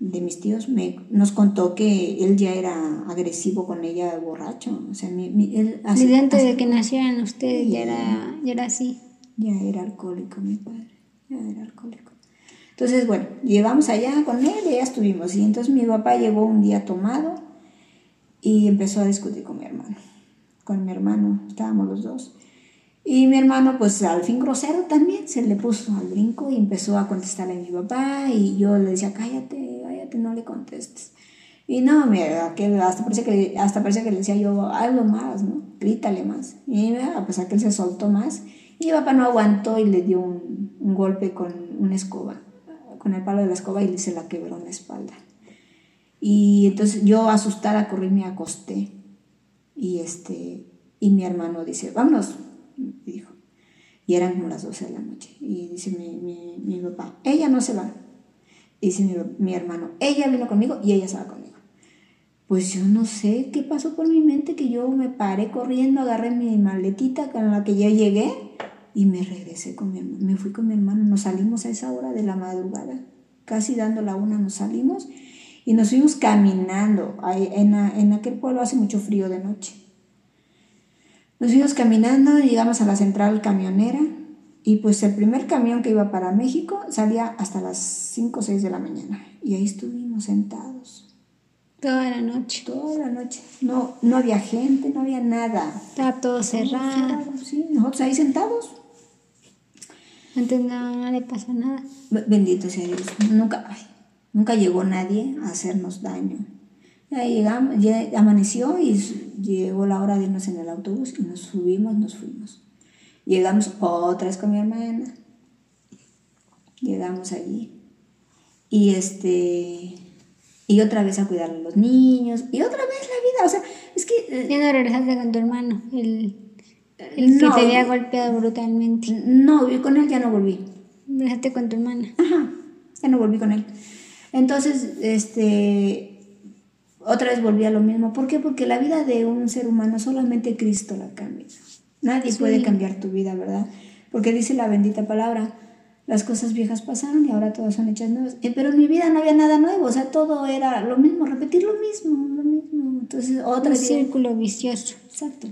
de mis tíos, me, nos contó que él ya era agresivo con ella, borracho. O sea, mi, él Desde antes de que nacieran ustedes ya, era, ya era así. Ya era alcohólico mi padre, ya era alcohólico. Entonces, bueno, llegamos allá con él y ya estuvimos. Y entonces mi papá llegó un día tomado y empezó a discutir con mi hermano. Con mi hermano, estábamos los dos. Y mi hermano, pues al fin grosero también, se le puso al brinco y empezó a contestarle a mi papá. Y yo le decía, cállate, cállate, no le contestes. Y no, mira, hasta parece que, hasta parece que le decía yo, hazlo más, ¿no? Grítale más. Y a pesar que él se soltó más, y mi papá no aguantó y le dio un, un golpe con una escoba con el palo de la escoba y se la quebró en la espalda. Y entonces yo asustada corrí me acosté. Y, este, y mi hermano dice, vámonos, dijo. Y eran como las 12 de la noche. Y dice mi, mi, papá, ella no se va. Dice mi, mi, hermano, ella vino conmigo y ella se va conmigo. Pues yo no sé qué pasó por mi mente, que yo me paré corriendo, agarré mi maletita con la que ya llegué y me regresé con mi hermano, me fui con mi hermano, nos salimos a esa hora de la madrugada, casi dando la una nos salimos y nos fuimos caminando, en, en aquel pueblo hace mucho frío de noche. Nos fuimos caminando, llegamos a la central camionera y pues el primer camión que iba para México salía hasta las 5 o 6 de la mañana y ahí estuvimos sentados. Toda la noche. Toda la noche. No, no había gente, no había nada. Estaba todo cerrado. Sí, nosotros ahí sentados. Antes no, le pasó nada. Bendito sea Dios. Nunca, nunca llegó nadie a hacernos daño. Ya llegamos, ya amaneció y llegó la hora de irnos en el autobús y nos subimos, nos fuimos. Llegamos otra vez con mi hermana. Llegamos allí. Y este y otra vez a cuidar a los niños y otra vez la vida, o sea, es que... Eh, ya no regresaste con tu hermano, el el que te había golpeado brutalmente. No, con él ya no volví. Dejaste con tu hermana. Ajá, ya no volví con él. Entonces, este, otra vez volví a lo mismo. ¿Por qué? Porque la vida de un ser humano solamente Cristo la cambia. Nadie puede cambiar tu vida, ¿verdad? Porque dice la bendita palabra, las cosas viejas pasaron y ahora todas son hechas nuevas. Eh, pero en mi vida no había nada nuevo, o sea, todo era lo mismo, repetir lo mismo, lo mismo. Entonces, otra Un círculo vicioso. Exacto.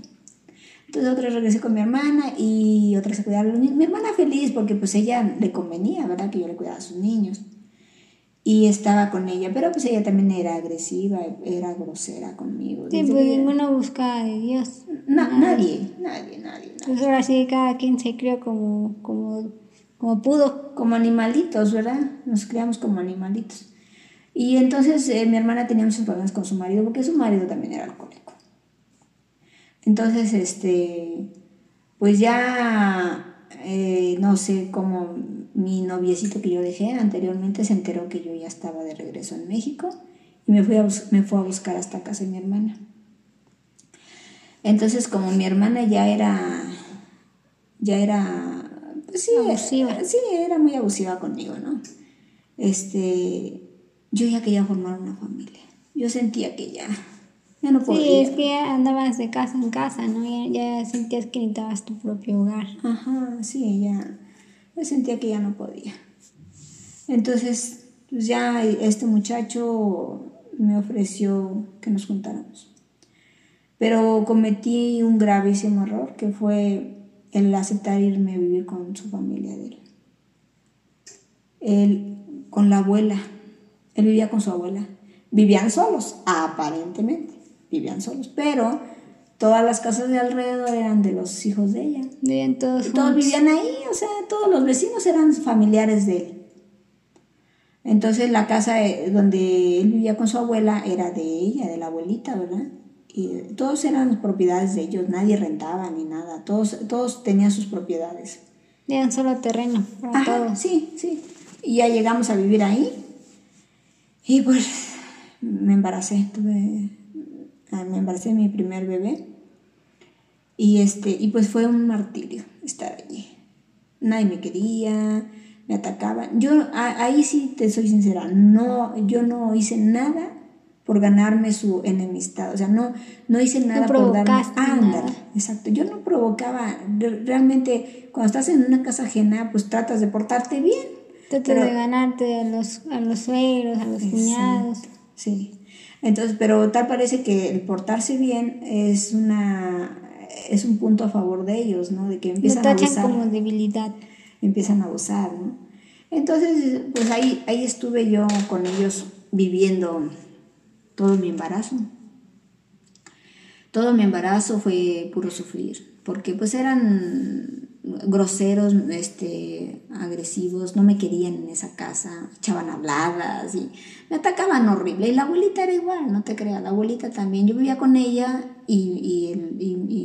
Entonces otra regresé con mi hermana y otra se cuidaba a los niños. Mi hermana feliz porque pues ella le convenía, ¿verdad? Que yo le cuidara a sus niños. Y estaba con ella, pero pues ella también era agresiva, era grosera conmigo. Sí, pues ninguno busca de Dios. nadie, nadie, nadie, Pues ahora sí, cada quien se crió como, como, como pudo. Como animalitos, ¿verdad? Nos criamos como animalitos. Y entonces eh, mi hermana tenía muchos problemas con su marido porque su marido también era alcohólico. Entonces, este, pues ya, eh, no sé, como mi noviecito que yo dejé anteriormente se enteró que yo ya estaba de regreso en México y me, fui a, me fue a buscar hasta casa de mi hermana. Entonces, como mi hermana ya era, ya era, pues sí, abusiva. sí, era muy abusiva conmigo, ¿no? Este, yo ya quería formar una familia. Yo sentía que ya, ya no podía. Sí, es que andabas de casa en casa, ¿no? Ya, sentías que necesitabas tu propio hogar. Ajá, sí, ya. Sentía que ya no podía. Entonces, pues ya este muchacho me ofreció que nos juntáramos. Pero cometí un gravísimo error que fue el aceptar irme a vivir con su familia de él. Él, con la abuela. Él vivía con su abuela. Vivían solos, aparentemente vivían solos, pero todas las casas de alrededor eran de los hijos de ella. Vivían todos. todos vivían ahí, o sea, todos los vecinos eran familiares de él. Entonces la casa eh, donde él vivía con su abuela era de ella, de la abuelita, ¿verdad? y todos eran propiedades de ellos, nadie rentaba ni nada, todos, todos tenían sus propiedades. Era solo terreno para todos. Sí, sí. Y ya llegamos a vivir ahí y pues me embaracé, tuve, ah, me embaracé mi primer bebé y, este, y pues fue un martirio estar allí. Nadie me quería, me atacaban. Yo ahí sí te soy sincera, no, yo no hice nada por ganarme su enemistad, o sea, no, no hice nada por darme... Anda, exacto, yo no provocaba, realmente cuando estás en una casa ajena, pues tratas de portarte bien. Tratas de ganarte a los, a los suegros, a los cuñados. Sí, entonces, pero tal parece que el portarse bien es una es un punto a favor de ellos, ¿no? De que empiezan a abusar. como debilidad. Empiezan a abusar, ¿no? Entonces, pues ahí, ahí estuve yo con ellos viviendo todo mi embarazo. Todo mi embarazo fue puro sufrir, porque pues eran groseros, este, agresivos, no me querían en esa casa, echaban habladas y me atacaban horrible. Y la abuelita era igual, no te creas, la abuelita también. Yo vivía con ella y,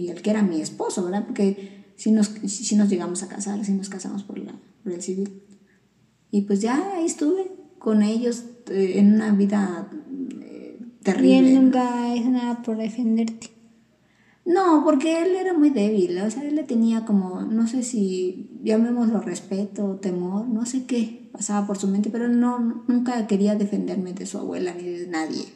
el, que era mi esposo, ¿verdad? Porque si nos, si, nos llegamos a casar, si nos casamos por, la, por el civil. Y pues ya ahí estuve con ellos eh, en una vida terrible. Y él nunca hizo nada por defenderte. No, porque él era muy débil, o sea, él le tenía como, no sé si llamémoslo respeto, temor, no sé qué pasaba por su mente, pero no, nunca quería defenderme de su abuela ni de nadie.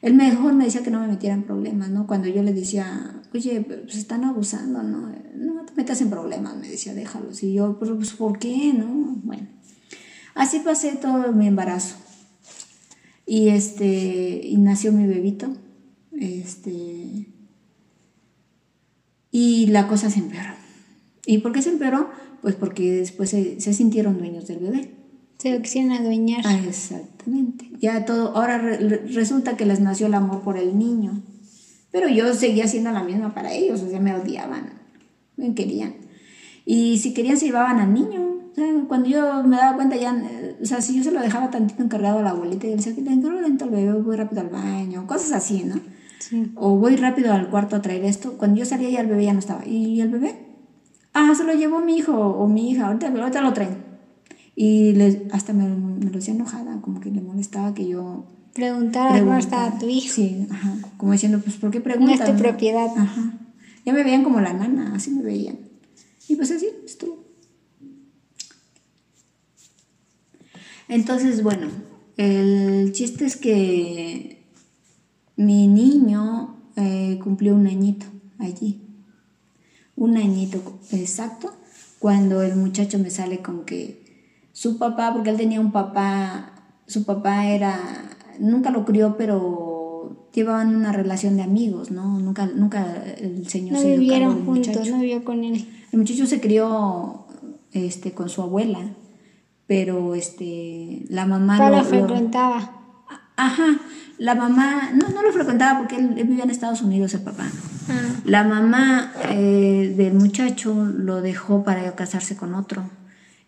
Él mejor me decía que no me metiera en problemas, ¿no? Cuando yo le decía, oye, pues están abusando, ¿no? No te metas en problemas, me decía, déjalos. Y yo, pues, ¿por qué, no? Bueno, así pasé todo mi embarazo. Y este, y nació mi bebito. Este, y la cosa se empeoró. ¿Y por qué se empeoró? Pues porque después se, sintieron dueños del bebé. Se quisieron adueñar. Ah, exactamente. Ya todo, ahora resulta que les nació el amor por el niño. Pero yo seguía siendo la misma para ellos, o sea, me odiaban, me querían. Y si querían se llevaban al niño, cuando yo me daba cuenta ya, o sea, si yo se lo dejaba tantito encargado a la abuelita y le decía, que encargo lento al bebé, voy rápido al baño, cosas así, ¿no? Sí. O voy rápido al cuarto a traer esto. Cuando yo salía ya el bebé ya no estaba. ¿Y el bebé? Ah, se lo llevó mi hijo o mi hija, ahorita, ahorita lo traen. Y le, hasta me, me lo hacía enojada, como que le molestaba que yo... Preguntara cómo estaba tu hijo. Sí, ajá. Como diciendo, pues, ¿por qué preguntas? No es tu propiedad. Ajá. Ya me veían como la nana, así me veían. Y pues así estuvo. Entonces, bueno, el chiste es que mi niño eh, cumplió un añito allí. Un añito exacto, cuando el muchacho me sale con que su papá, porque él tenía un papá, su papá era, nunca lo crió, pero llevaban una relación de amigos, ¿no? Nunca, nunca el señor no se vivieron juntos, no vivió con él. El muchacho se crió este, con su abuela pero este, la mamá... No lo, frecuentaba. ajá, la mamá, no, no lo frecuentaba porque él, vivía en Estados Unidos, el papá. Ah. La mamá eh, del muchacho lo dejó para casarse con otro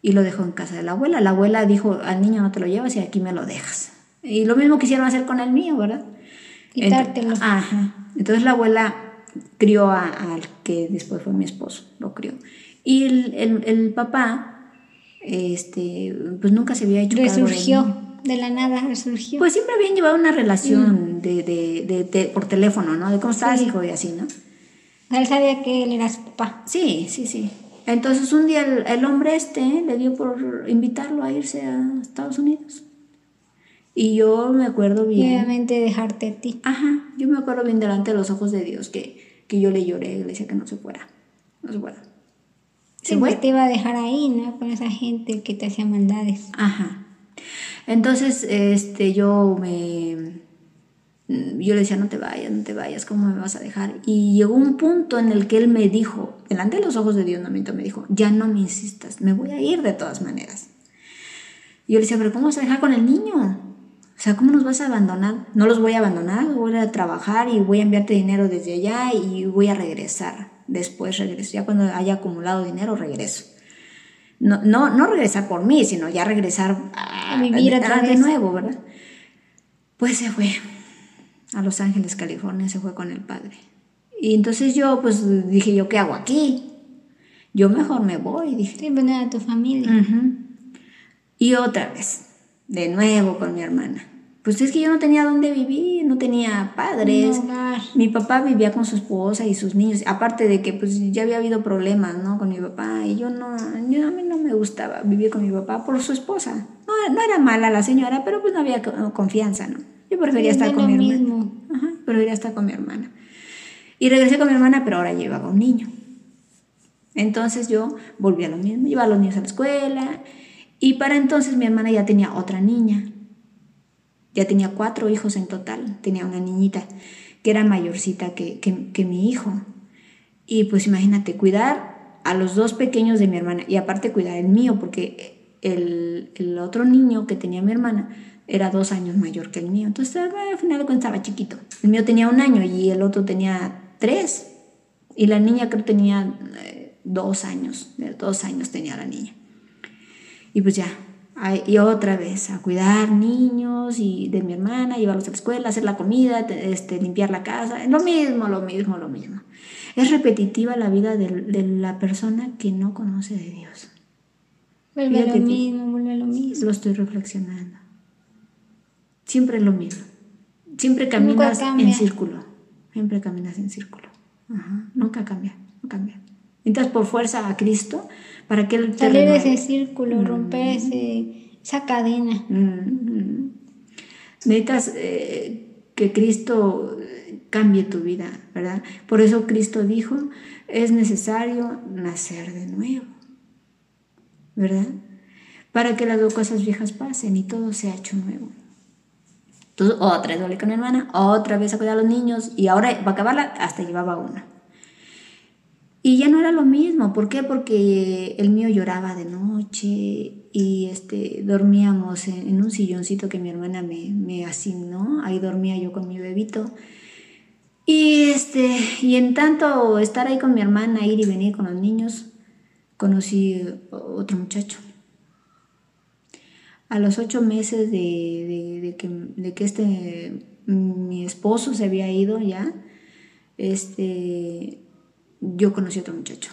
y lo dejó en casa de la abuela. La abuela dijo, al niño no te lo llevas y aquí me lo dejas. Y lo mismo quisieron hacer con el mío, ¿verdad? Quitártelo. ajá. Entonces la abuela crió al que después fue mi esposo, lo crió. Y el, el, el papá este, pues nunca se había hecho Resurgió, de, la nada resurgió. Pues siempre habían llevado una relación mm. de, de, de, por teléfono, ¿no? De cómo estás, hijo, y así, ¿no? Él sabía que él era su papá. Sí, sí, sí. Entonces un día el, hombre este le dio por invitarlo a irse a Estados Unidos. Y yo me acuerdo bien. obviamente dejarte a ti. Ajá, yo me acuerdo bien delante de los ojos de Dios que, que yo le lloré, le decía que no se fuera. No se fuera. Siempre te iba a dejar ahí, ¿no? Con esa gente que te hacía maldades. Ajá. Entonces, este, yo me... Yo le decía, no te vayas, no te vayas, ¿cómo me vas a dejar? Y llegó un punto en el que él me dijo, delante de los ojos de Dios, no me dijo, ya no me insistas, me voy a ir de todas maneras. Y yo le decía, pero ¿cómo vas a dejar con el niño? O sea, ¿cómo nos vas a abandonar? No los voy a abandonar, voy a trabajar y voy a enviarte dinero desde allá y voy a regresar después regreso, ya cuando haya acumulado dinero regreso. No, no, no regresar por mí, sino ya regresar a, vivir a, de nuevo, ¿verdad? Pues se fue. a Los Ángeles, California, se fue con el padre. Y entonces yo, pues dije, ¿yo qué hago aquí? Yo mejor me voy, dije. Sí, venir a tu familia. Y otra vez, de nuevo con mi hermana. Pues es que yo no tenía dónde vivir, no tenía padres. mi papá vivía con su esposa y sus niños, aparte de que pues ya había habido problemas, ¿no? Con mi papá y yo no, yo, a mí no me gustaba vivir con mi papá por su esposa. No, no era mala la señora, pero pues no había confianza, ¿no? Yo prefería estar con mi hermana. Ajá, prefería estar con mi hermana. Y regresé con mi hermana, pero ahora llevaba un niño. Entonces yo volví a lo mismo, llevaba a los niños a la escuela y para entonces mi hermana ya tenía otra niña. Ya tenía cuatro hijos en total, tenía una niñita que era mayorcita que, que, mi hijo. Y pues imagínate, cuidar a los dos pequeños de mi hermana y aparte cuidar el mío, porque el, el otro niño que tenía mi hermana era dos años mayor que el mío. Entonces, al final de cuentas estaba chiquito. El mío tenía un año y el otro tenía tres. Y la niña creo tenía eh, dos años. Dos años tenía la niña. Y pues ya. Y otra vez, a cuidar niños y de mi hermana, llevarlos a la escuela, hacer la comida, este, limpiar la casa. Lo mismo, lo mismo, lo mismo. Es repetitiva la vida de, de la persona que no conoce de Dios. Vuelve a lo mismo, vuelve a lo mismo. Lo estoy reflexionando. Siempre es lo mismo. Siempre caminas en círculo. Siempre caminas en círculo. Nunca cambia, no cambia. Entras por fuerza a Cristo para que Él te Salir de ese círculo, mm. romper esa cadena. Mm. Necesitas eh, que Cristo cambie tu vida, ¿verdad? Por eso Cristo dijo, es necesario nacer de nuevo, ¿verdad? Para que las dos cosas viejas pasen y todo sea hecho nuevo. Entonces, otra vez volví con mi hermana, otra vez a cuidar a los niños y ahora va a acabarla, hasta llevaba una. Y ya no era lo mismo, ¿por qué? Porque el mío lloraba de noche y este, dormíamos en, un silloncito que mi hermana me, me, asignó, ahí dormía yo con mi bebito. Y, este, y en tanto estar ahí con mi hermana, ir y venir con los niños, conocí otro muchacho a los ocho meses de, que, de, que, este, mi esposo se había ido ya, este, yo conocí a otro muchacho.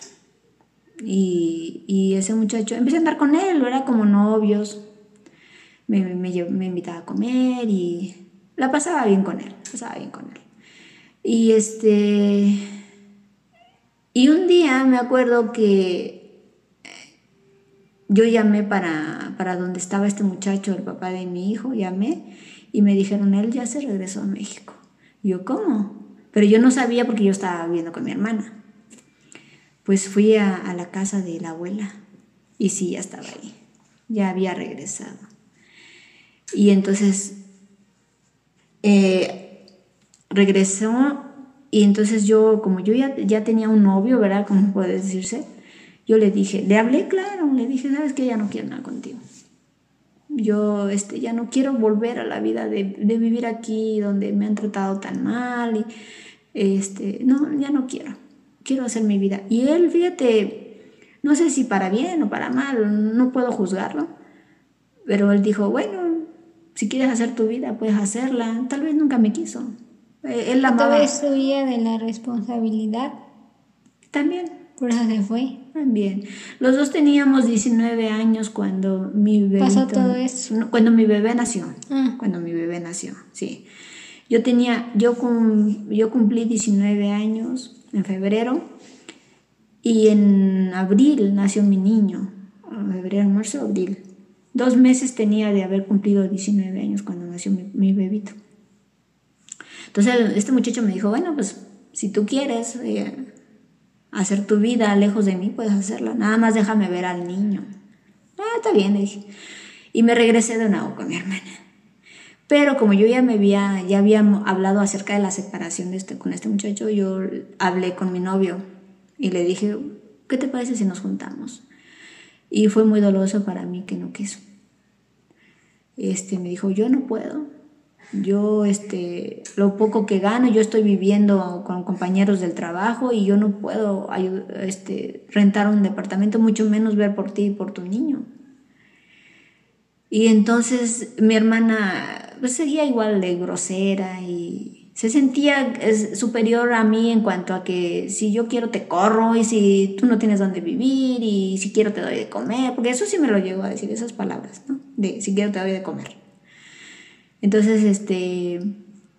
Y, y, ese muchacho, empecé a andar con él, era como novios, me, me, invitaba a comer y la pasaba bien con él, pasaba bien con él. Y este, y un día me acuerdo que yo llamé para, para donde estaba este muchacho, el papá de mi hijo, llamé y me dijeron, él ya se regresó a México. yo, ¿cómo? Pero yo no sabía porque yo estaba viviendo con mi hermana. Pues fui a, la casa de la abuela y sí, ya estaba ahí, ya había regresado. Y entonces eh, regresó y entonces yo, como yo ya, ya tenía un novio, ¿verdad? Como puede decirse, yo le dije, le hablé claro, le dije, sabes que ya no quiero nada contigo. Yo este, ya no quiero volver a la vida de, vivir aquí donde me han tratado tan mal. Y, este, no, ya no quiero. Quiero hacer mi vida. Y él, fíjate, no sé si para bien o para mal, no puedo juzgarlo. Pero él dijo, bueno, si quieres hacer tu vida, puedes hacerla. Tal vez nunca me quiso. Eh, él amaba. Tal vez subía de la responsabilidad. También. Por eso se fue. También. Los dos teníamos 19 años cuando mi bebé. ¿Pasó todo eso? Cuando mi bebé nació. Ah. Cuando mi bebé nació, sí. Yo tenía, yo, yo cumplí 19 años en febrero y en abril nació mi niño. Febrero, marzo, abril. Dos meses tenía de haber cumplido 19 años cuando nació mi, mi bebito. Entonces este muchacho me dijo, bueno, pues si tú quieres, eh, hacer tu vida lejos de mí, puedes hacerla. Nada más déjame ver al niño. Ah, está bien, le dije. Y me regresé de nuevo con mi hermana. Pero como yo ya me había, ya había hablado acerca de la separación de este, con este muchacho, yo hablé con mi novio y le dije, ¿qué te parece si nos juntamos? Y fue muy doloroso para mí que no quiso. Este, me dijo, yo no puedo, yo, este, lo poco que gano, yo estoy viviendo con compañeros del trabajo y yo no puedo este, rentar un departamento, mucho menos ver por ti y por tu niño. Y entonces mi hermana pues, seguía igual de grosera y, Se sentía superior a mí en cuanto a que si yo quiero te corro y si tú no tienes dónde vivir y si quiero te doy de comer, porque eso sí me lo llegó a decir, esas palabras, ¿no? De si quiero te doy de comer. Entonces, este,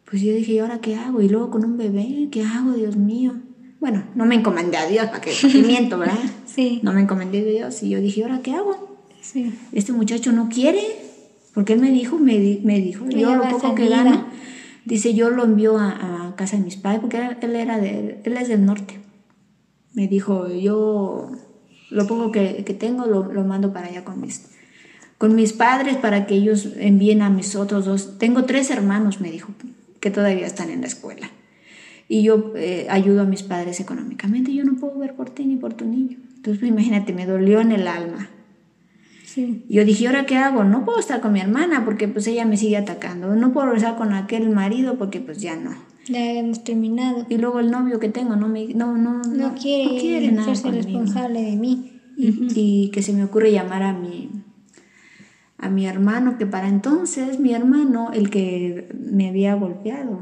pues yo dije, ¿y ahora qué hago? Y luego con un bebé, ¿qué hago, Dios mío? Bueno, no me encomendé a Dios, para que, miento, ¿verdad? Sí. No me encomendé a Dios y yo dije, ¿ahora qué hago? Sí. Este muchacho no quiere, porque él me dijo, me, me dijo, yo lo poco que gano Dice, yo lo envío a, casa de mis padres, porque él, era de, él es del norte. Me dijo, yo lo poco que, tengo lo, lo, mando para allá con mis, con mis padres para que ellos envíen a mis otros dos. Tengo tres hermanos, me dijo, que todavía están en la escuela. Y yo eh, ayudo a mis padres económicamente. Yo no puedo ver por ti ni por tu niño. Entonces, pues, imagínate, me dolió en el alma yo dije, ¿ahora qué hago? No puedo estar con mi hermana porque pues ella me sigue atacando. No puedo estar con aquel marido porque pues ya no. Ya hemos terminado. Y luego el novio que tengo no me no no no, quiere, no quiere nada responsable de mí. Y, que se me ocurre llamar a mi a mi hermano que para entonces mi hermano el que me había golpeado,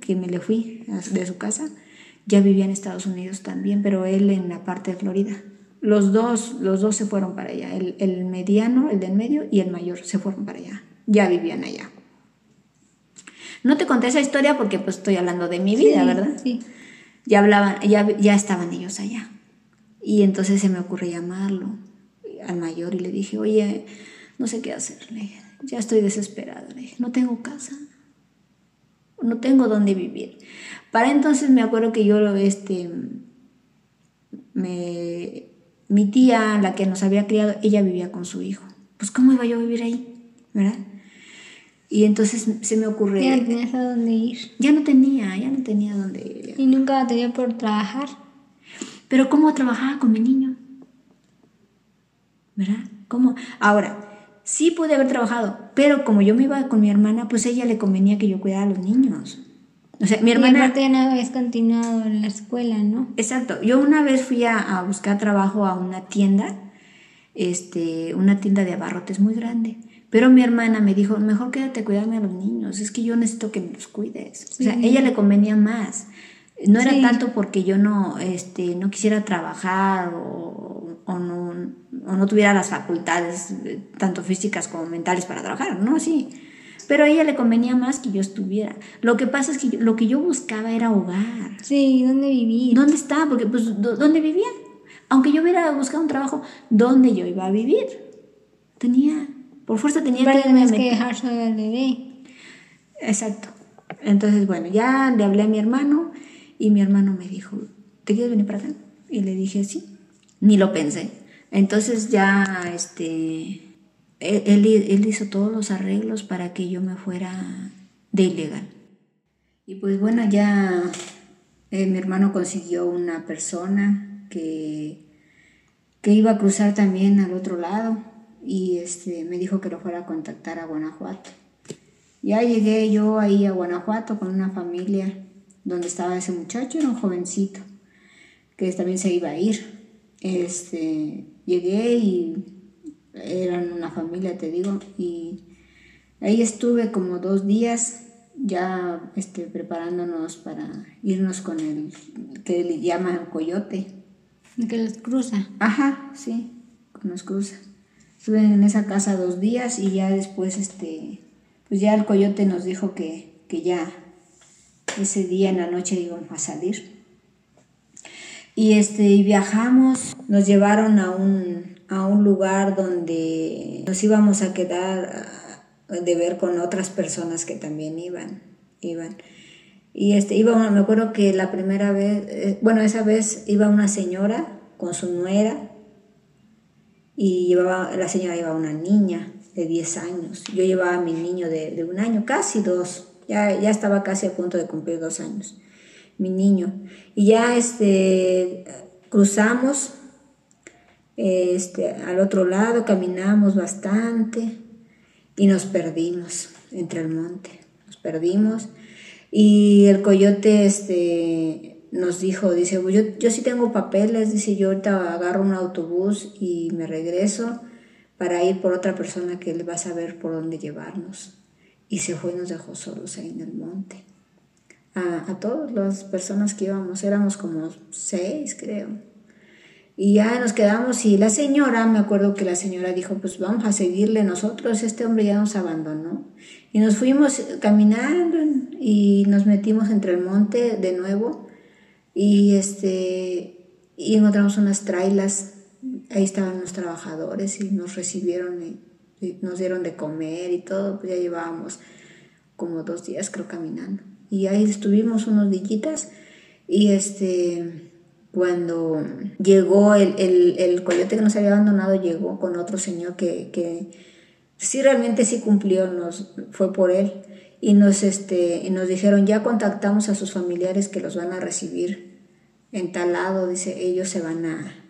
Que me le fui de su casa, ya vivía en Estados Unidos también, pero él en la parte de Florida. Los dos, los dos se fueron para allá, el, mediano, el del medio y el mayor se fueron para allá, ya vivían allá. No te conté esa historia porque pues estoy hablando de mi vida, ¿verdad? Sí. Ya hablaban, ya, ya estaban ellos allá. Y entonces se me ocurre llamarlo al mayor y le dije, oye, no sé qué hacerle, ya estoy desesperada, le dije, no tengo casa, no tengo dónde vivir. Para entonces me acuerdo que yo este, me mi tía, la que nos había criado, ella vivía con su hijo. Pues ¿cómo iba yo a vivir ahí? ¿Verdad? Y entonces se me ocurrió... Ya no tenías a dónde ir. Ya no tenía, ya no tenía dónde ir. ¿Y nunca tenía por trabajar? Pero ¿cómo trabajaba con mi niño? ¿Verdad? ¿Cómo? Ahora, sí pude haber trabajado, pero como yo me iba con mi hermana, pues a ella le convenía que yo cuidara a los niños. O sea, mi hermana... Y aparte no habías continuado en la escuela, ¿no? Exacto. Yo una vez fui a, buscar trabajo a una tienda, este, una tienda de abarrotes muy grande. Pero mi hermana me dijo, mejor quédate cuidarme a los niños, es que yo necesito que me los cuides. O sea, a ella le convenía más. No era tanto porque yo no, este, no quisiera trabajar o, o, no, o no tuviera las facultades, eh, tanto físicas como mentales, para trabajar, ¿no? Sí pero a ella le convenía más que yo estuviera. Lo que pasa es que lo que yo buscaba era hogar. Sí, ¿dónde vivir? ¿Dónde estaba? Porque, pues, ¿dónde vivía? Aunque yo hubiera buscado un trabajo, ¿dónde yo iba a vivir? Tenía, por fuerza tenía que irme que dejar solo al bebé. Exacto. Entonces, bueno, ya le hablé a mi hermano y mi hermano me dijo, ¿te quieres venir para acá? Y le dije, sí. Ni lo pensé. Entonces ya, este, él, hizo todos los arreglos para que yo me fuera de ilegal. Y pues bueno, ya eh, mi hermano consiguió una persona que, que iba a cruzar también al otro lado y este, me dijo que lo fuera a contactar a Guanajuato. Ya llegué yo ahí a Guanajuato con una familia donde estaba ese muchacho, era un jovencito, que también se iba a ir. Este, llegué y eran una familia, te digo, y ahí estuve como dos días ya este, preparándonos para irnos con el que le llaman coyote. Que los cruza. Ajá, sí, nos cruza. Estuve en esa casa dos días y ya después, este, pues ya el coyote nos dijo que, que ya ese día en la noche íbamos a salir. Y este, viajamos, nos llevaron a un, a un lugar donde nos íbamos a quedar de ver con otras personas que también iban. iban. Y este, iba, me acuerdo que la primera vez, eh, bueno, esa vez iba una señora con su nuera y llevaba, la señora llevaba una niña de 10 años. Yo llevaba a mi niño de, de un año, casi dos, ya, ya estaba casi a punto de cumplir dos años, mi niño. Y ya este, cruzamos este, al otro lado caminamos bastante y nos perdimos entre el monte, nos perdimos y el coyote este, nos dijo, dice, yo, yo sí tengo papeles, dice, yo ahorita agarro un autobús y me regreso para ir por otra persona que él va a saber por dónde llevarnos. Y se fue y nos dejó solos ahí en el monte. a, a todas las personas que íbamos, éramos como seis, creo. Y ya nos quedamos y la señora, me acuerdo que la señora dijo, pues vamos a seguirle nosotros, este hombre ya nos abandonó. Y nos fuimos caminando y nos metimos entre el monte de nuevo y, este, y encontramos unas trailas, ahí estaban los trabajadores y nos recibieron y, nos dieron de comer y todo, pues ya llevábamos como dos días creo caminando. Y ahí estuvimos unos dillitas y este cuando llegó el, el, el, coyote que nos había abandonado, llegó con otro señor que, que sí realmente sí cumplió, nos, fue por él. Y nos, este, y nos dijeron, ya contactamos a sus familiares que los van a recibir en tal lado, dice, ellos se van a,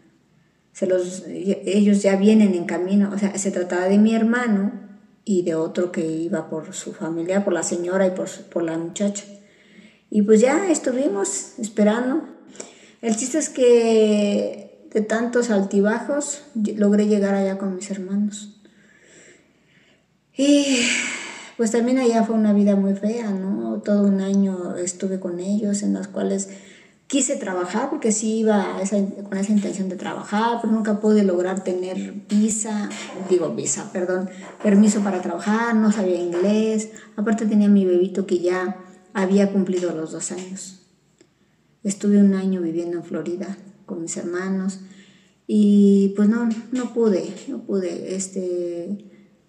se los, ellos ya vienen en camino, o sea, se trataba de mi hermano y de otro que iba por su familia, por la señora y por, por la muchacha. Y pues ya estuvimos esperando el chiste es que de tantos altibajos logré llegar allá con mis hermanos. Y pues también allá fue una vida muy fea, ¿no? Todo un año estuve con ellos en las cuales quise trabajar porque sí iba con esa intención de trabajar, pero nunca pude lograr tener visa, digo visa, perdón, permiso para trabajar, no sabía inglés, aparte tenía mi bebito que ya había cumplido los dos años. Estuve un año viviendo en Florida con mis hermanos y pues no, no pude, no pude. Este,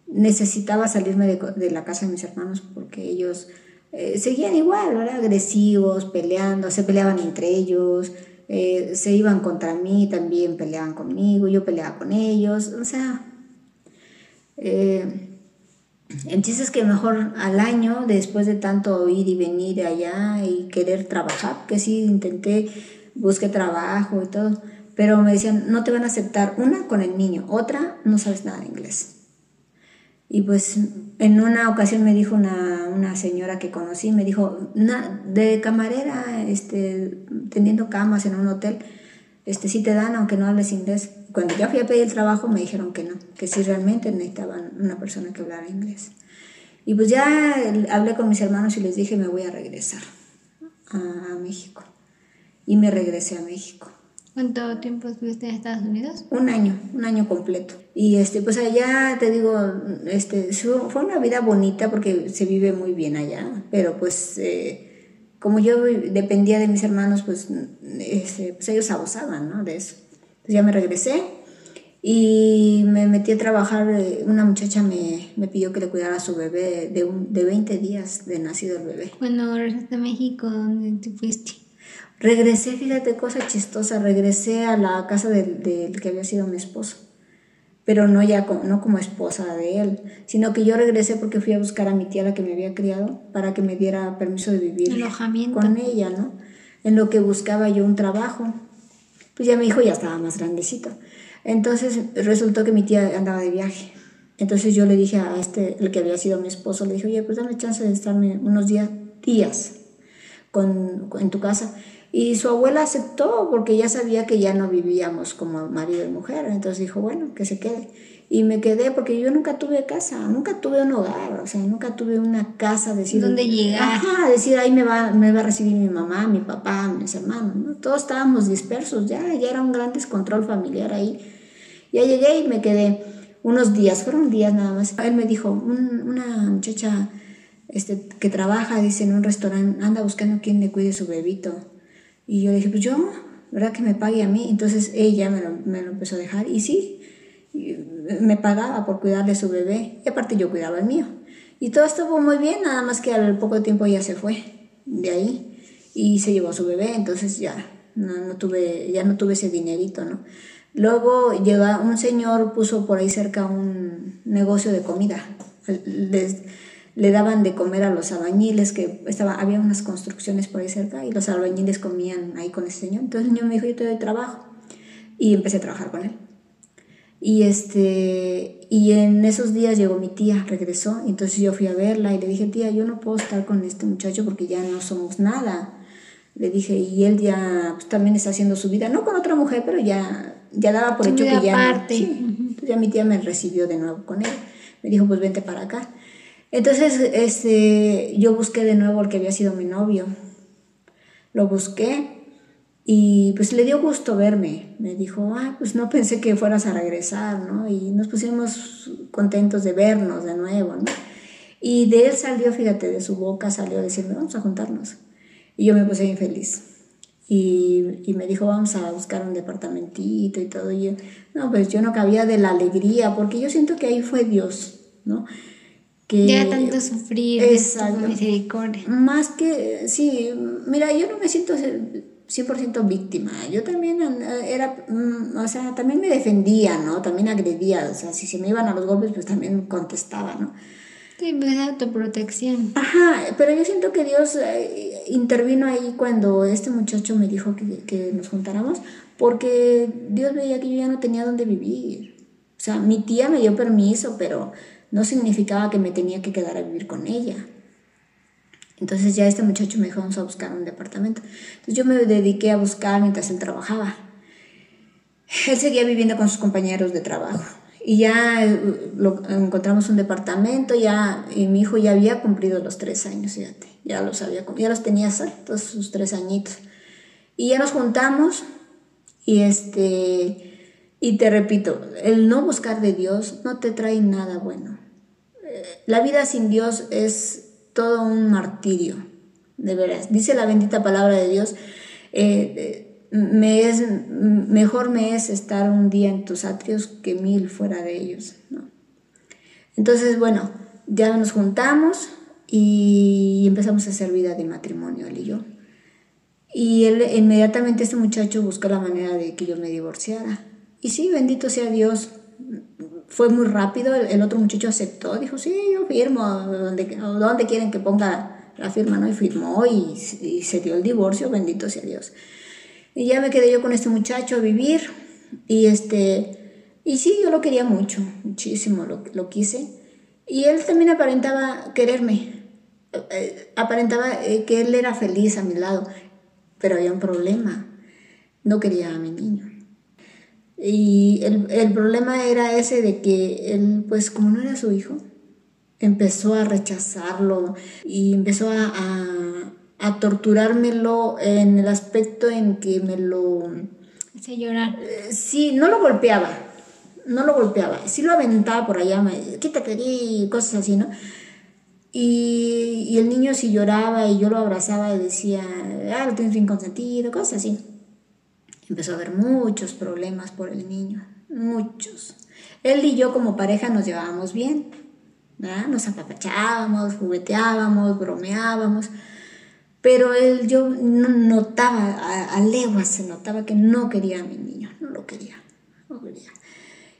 necesitaba salirme de, la casa de mis hermanos porque ellos eh, seguían igual, ¿verdad? agresivos, peleando, se peleaban entre ellos, eh, se iban contra mí, también peleaban conmigo, yo peleaba con ellos, o sea, eh, entonces que mejor al año, después de tanto ir y venir allá y querer trabajar, que sí intenté, busqué trabajo y todo, pero me decían, no te van a aceptar una con el niño, otra no sabes nada de inglés. Y pues en una ocasión me dijo una, una señora que conocí, me dijo, de camarera, este, teniendo camas en un hotel, este, sí te dan aunque no hables inglés. Cuando yo fui a pedir el trabajo me dijeron que no, que sí realmente necesitaban una persona que hablara inglés. Y pues ya hablé con mis hermanos y les dije me voy a regresar a, a México. Y me regresé a México. ¿Cuánto tiempo estuviste en Estados Unidos? Un año, un año completo. Y este, pues allá te digo, este, fue una vida bonita porque se vive muy bien allá, pero pues eh, como yo dependía de mis hermanos, pues, este, pues ellos abusaban ¿no? de eso. Entonces ya me regresé y me metí a trabajar. Eh, una muchacha me, me pidió que le cuidara a su bebé de, un, de 20 días de nacido el bebé. Cuando regresaste a México, ¿dónde te fuiste? Regresé, fíjate, cosa chistosa, regresé a la casa del, del que había sido mi esposo pero no ya como, no como esposa de él, sino que yo regresé porque fui a buscar a mi tía la que me había criado para que me diera permiso de vivir con ella, ¿no? En lo que buscaba yo un trabajo. Pues ya mi hijo ya estaba más grandecito. Entonces resultó que mi tía andaba de viaje. Entonces yo le dije a este, el que había sido mi esposo, le dije, oye, pues dame chance de estarme unos días, días con, en tu casa. Y su abuela aceptó porque ya sabía que ya no vivíamos como marido y mujer. Entonces dijo, bueno, que se quede. Y me quedé porque yo nunca tuve casa, nunca tuve un hogar, o sea, nunca tuve una casa, decir... ¿Dónde llegar? Ajá, decir, ahí me va, me va a recibir mi mamá, mi papá, mis hermanos, ¿no? Todos estábamos dispersos, ya, ya era un gran descontrol familiar ahí. Ya llegué y me quedé unos días, fueron días nada más. Él me dijo, una muchacha este, que trabaja, dice, en un restaurante, anda buscando quien le cuide su bebito. Y yo le dije, pues yo, ¿verdad que me pague a mí? Entonces ella me lo, me lo empezó a dejar y sí, me pagaba por cuidar de su bebé y aparte yo cuidaba el mío. Y todo estuvo muy bien, nada más que al poco tiempo ella se fue de ahí y se llevó a su bebé, entonces ya no, no tuve, ya no tuve ese dinerito, ¿no? Luego llega un señor, puso por ahí cerca un negocio de comida. Les, le daban de comer a los albañiles, que estaba, había unas construcciones por ahí cerca y los albañiles comían ahí con ese señor. Entonces el señor me dijo, yo te doy trabajo. Y empecé a trabajar con él. Y, este, y en esos días llegó mi tía, regresó, entonces yo fui a verla y le dije, tía, yo no puedo estar con este muchacho porque ya no somos nada. Le dije, y él ya pues, también está haciendo su vida, no con otra mujer, pero ya, ya daba por hecho que ya... Entonces ya mi tía me recibió de nuevo con él. Me dijo, pues vente para acá. Entonces, este, yo busqué de nuevo el que había sido mi novio lo busqué y pues le dio gusto verme. Me dijo, ah, pues no pensé que fueras a regresar, ¿no? Y nos pusimos contentos de vernos de nuevo, ¿no? Y de él salió, fíjate, de su boca salió a decirme, vamos a juntarnos. Y yo me puse bien feliz. Y, y, me dijo, vamos a buscar un departamentito y todo. Y yo, no, pues yo no cabía de la alegría, porque yo siento que ahí fue Dios, ¿no? Que, ya tanto sufrir, exacto, misericordia. Más que, sí, mira, yo no me siento 100% víctima. Yo también eh, era, mm, o sea, también me defendía, ¿no? También agredía, o sea, si se me iban a los golpes, pues también contestaba, ¿no? Sí, pues autoprotección. Ajá, pero yo siento que Dios eh, intervino ahí cuando este muchacho me dijo que, que, nos juntáramos, porque Dios veía que yo ya no tenía dónde vivir. O sea, mi tía me dio permiso, pero no significaba que me tenía que quedar a vivir con ella. Entonces ya este muchacho me dijo, vamos a buscar un departamento. Entonces yo me dediqué a buscar mientras él trabajaba. Él seguía viviendo con sus compañeros de trabajo y ya eh, lo, encontramos un departamento, ya, y mi hijo ya había cumplido los tres años, fíjate, ya los, había, ya los tenía exactos sus tres añitos. Y ya nos juntamos y este, y te repito, el no buscar de Dios no te trae nada bueno. Eh, la vida sin Dios es todo un martirio, de veras. Dice la bendita palabra de Dios, eh, me es, mejor me es estar un día en tus atrios que mil fuera de ellos. Entonces, bueno, ya nos juntamos y empezamos a hacer vida de matrimonio, él y yo. Y él, inmediatamente este muchacho buscó la manera de que yo me divorciara. Y sí, bendito sea Dios, fue muy rápido, el, otro muchacho aceptó, dijo, sí, yo firmo, donde, donde quieren que ponga la firma, ¿no? Y firmó y, y se dio el divorcio, bendito sea Dios. Y ya me quedé yo con este muchacho a vivir. Y este, y sí, yo lo quería mucho, muchísimo lo, lo quise. Y él también aparentaba quererme. Eh, aparentaba eh, que él era feliz a mi lado. Pero había un problema. No quería a mi niño. Y el, el, problema era ese de que él, pues como no era su hijo, empezó a rechazarlo y empezó a, a torturármelo en el aspecto en que me lo... Hace llorar. Eh, sí, no lo golpeaba, no lo golpeaba, sí lo aventaba por allá, me, quítate y cosas así, ¿no? Y, y, el niño sí lloraba y yo lo abrazaba y decía, ah, lo tienes bien consentido, cosas así. Empezó a haber muchos problemas por el niño, muchos. Él y yo como pareja nos llevábamos bien, ¿verdad? Nos apapachábamos, jugueteábamos, bromeábamos pero él, yo notaba, a, a leguas se notaba que no quería a mi niño, no lo quería, no quería.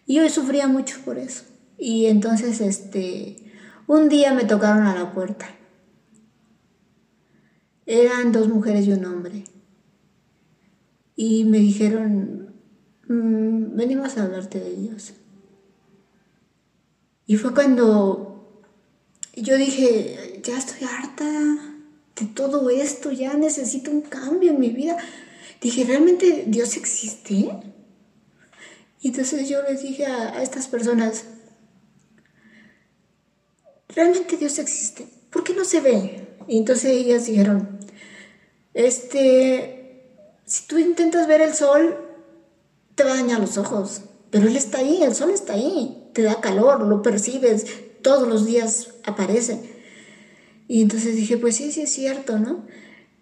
Y yo sufría mucho por eso. Y entonces, este, un día me tocaron a la puerta. Eran dos mujeres y un hombre. Y me dijeron, mm, venimos a hablarte de Dios. Y fue cuando yo dije, ya estoy harta, de todo esto, ya necesito un cambio en mi vida. Dije, ¿realmente Dios existe? Y entonces yo les dije a, estas personas, ¿realmente Dios existe? ¿Por qué no se ve? Y entonces ellas dijeron, este, si tú intentas ver el sol, te va a dañar los ojos, pero Él está ahí, el sol está ahí, te da calor, lo percibes, todos los días aparece. Y entonces dije, pues sí, sí es cierto, ¿no?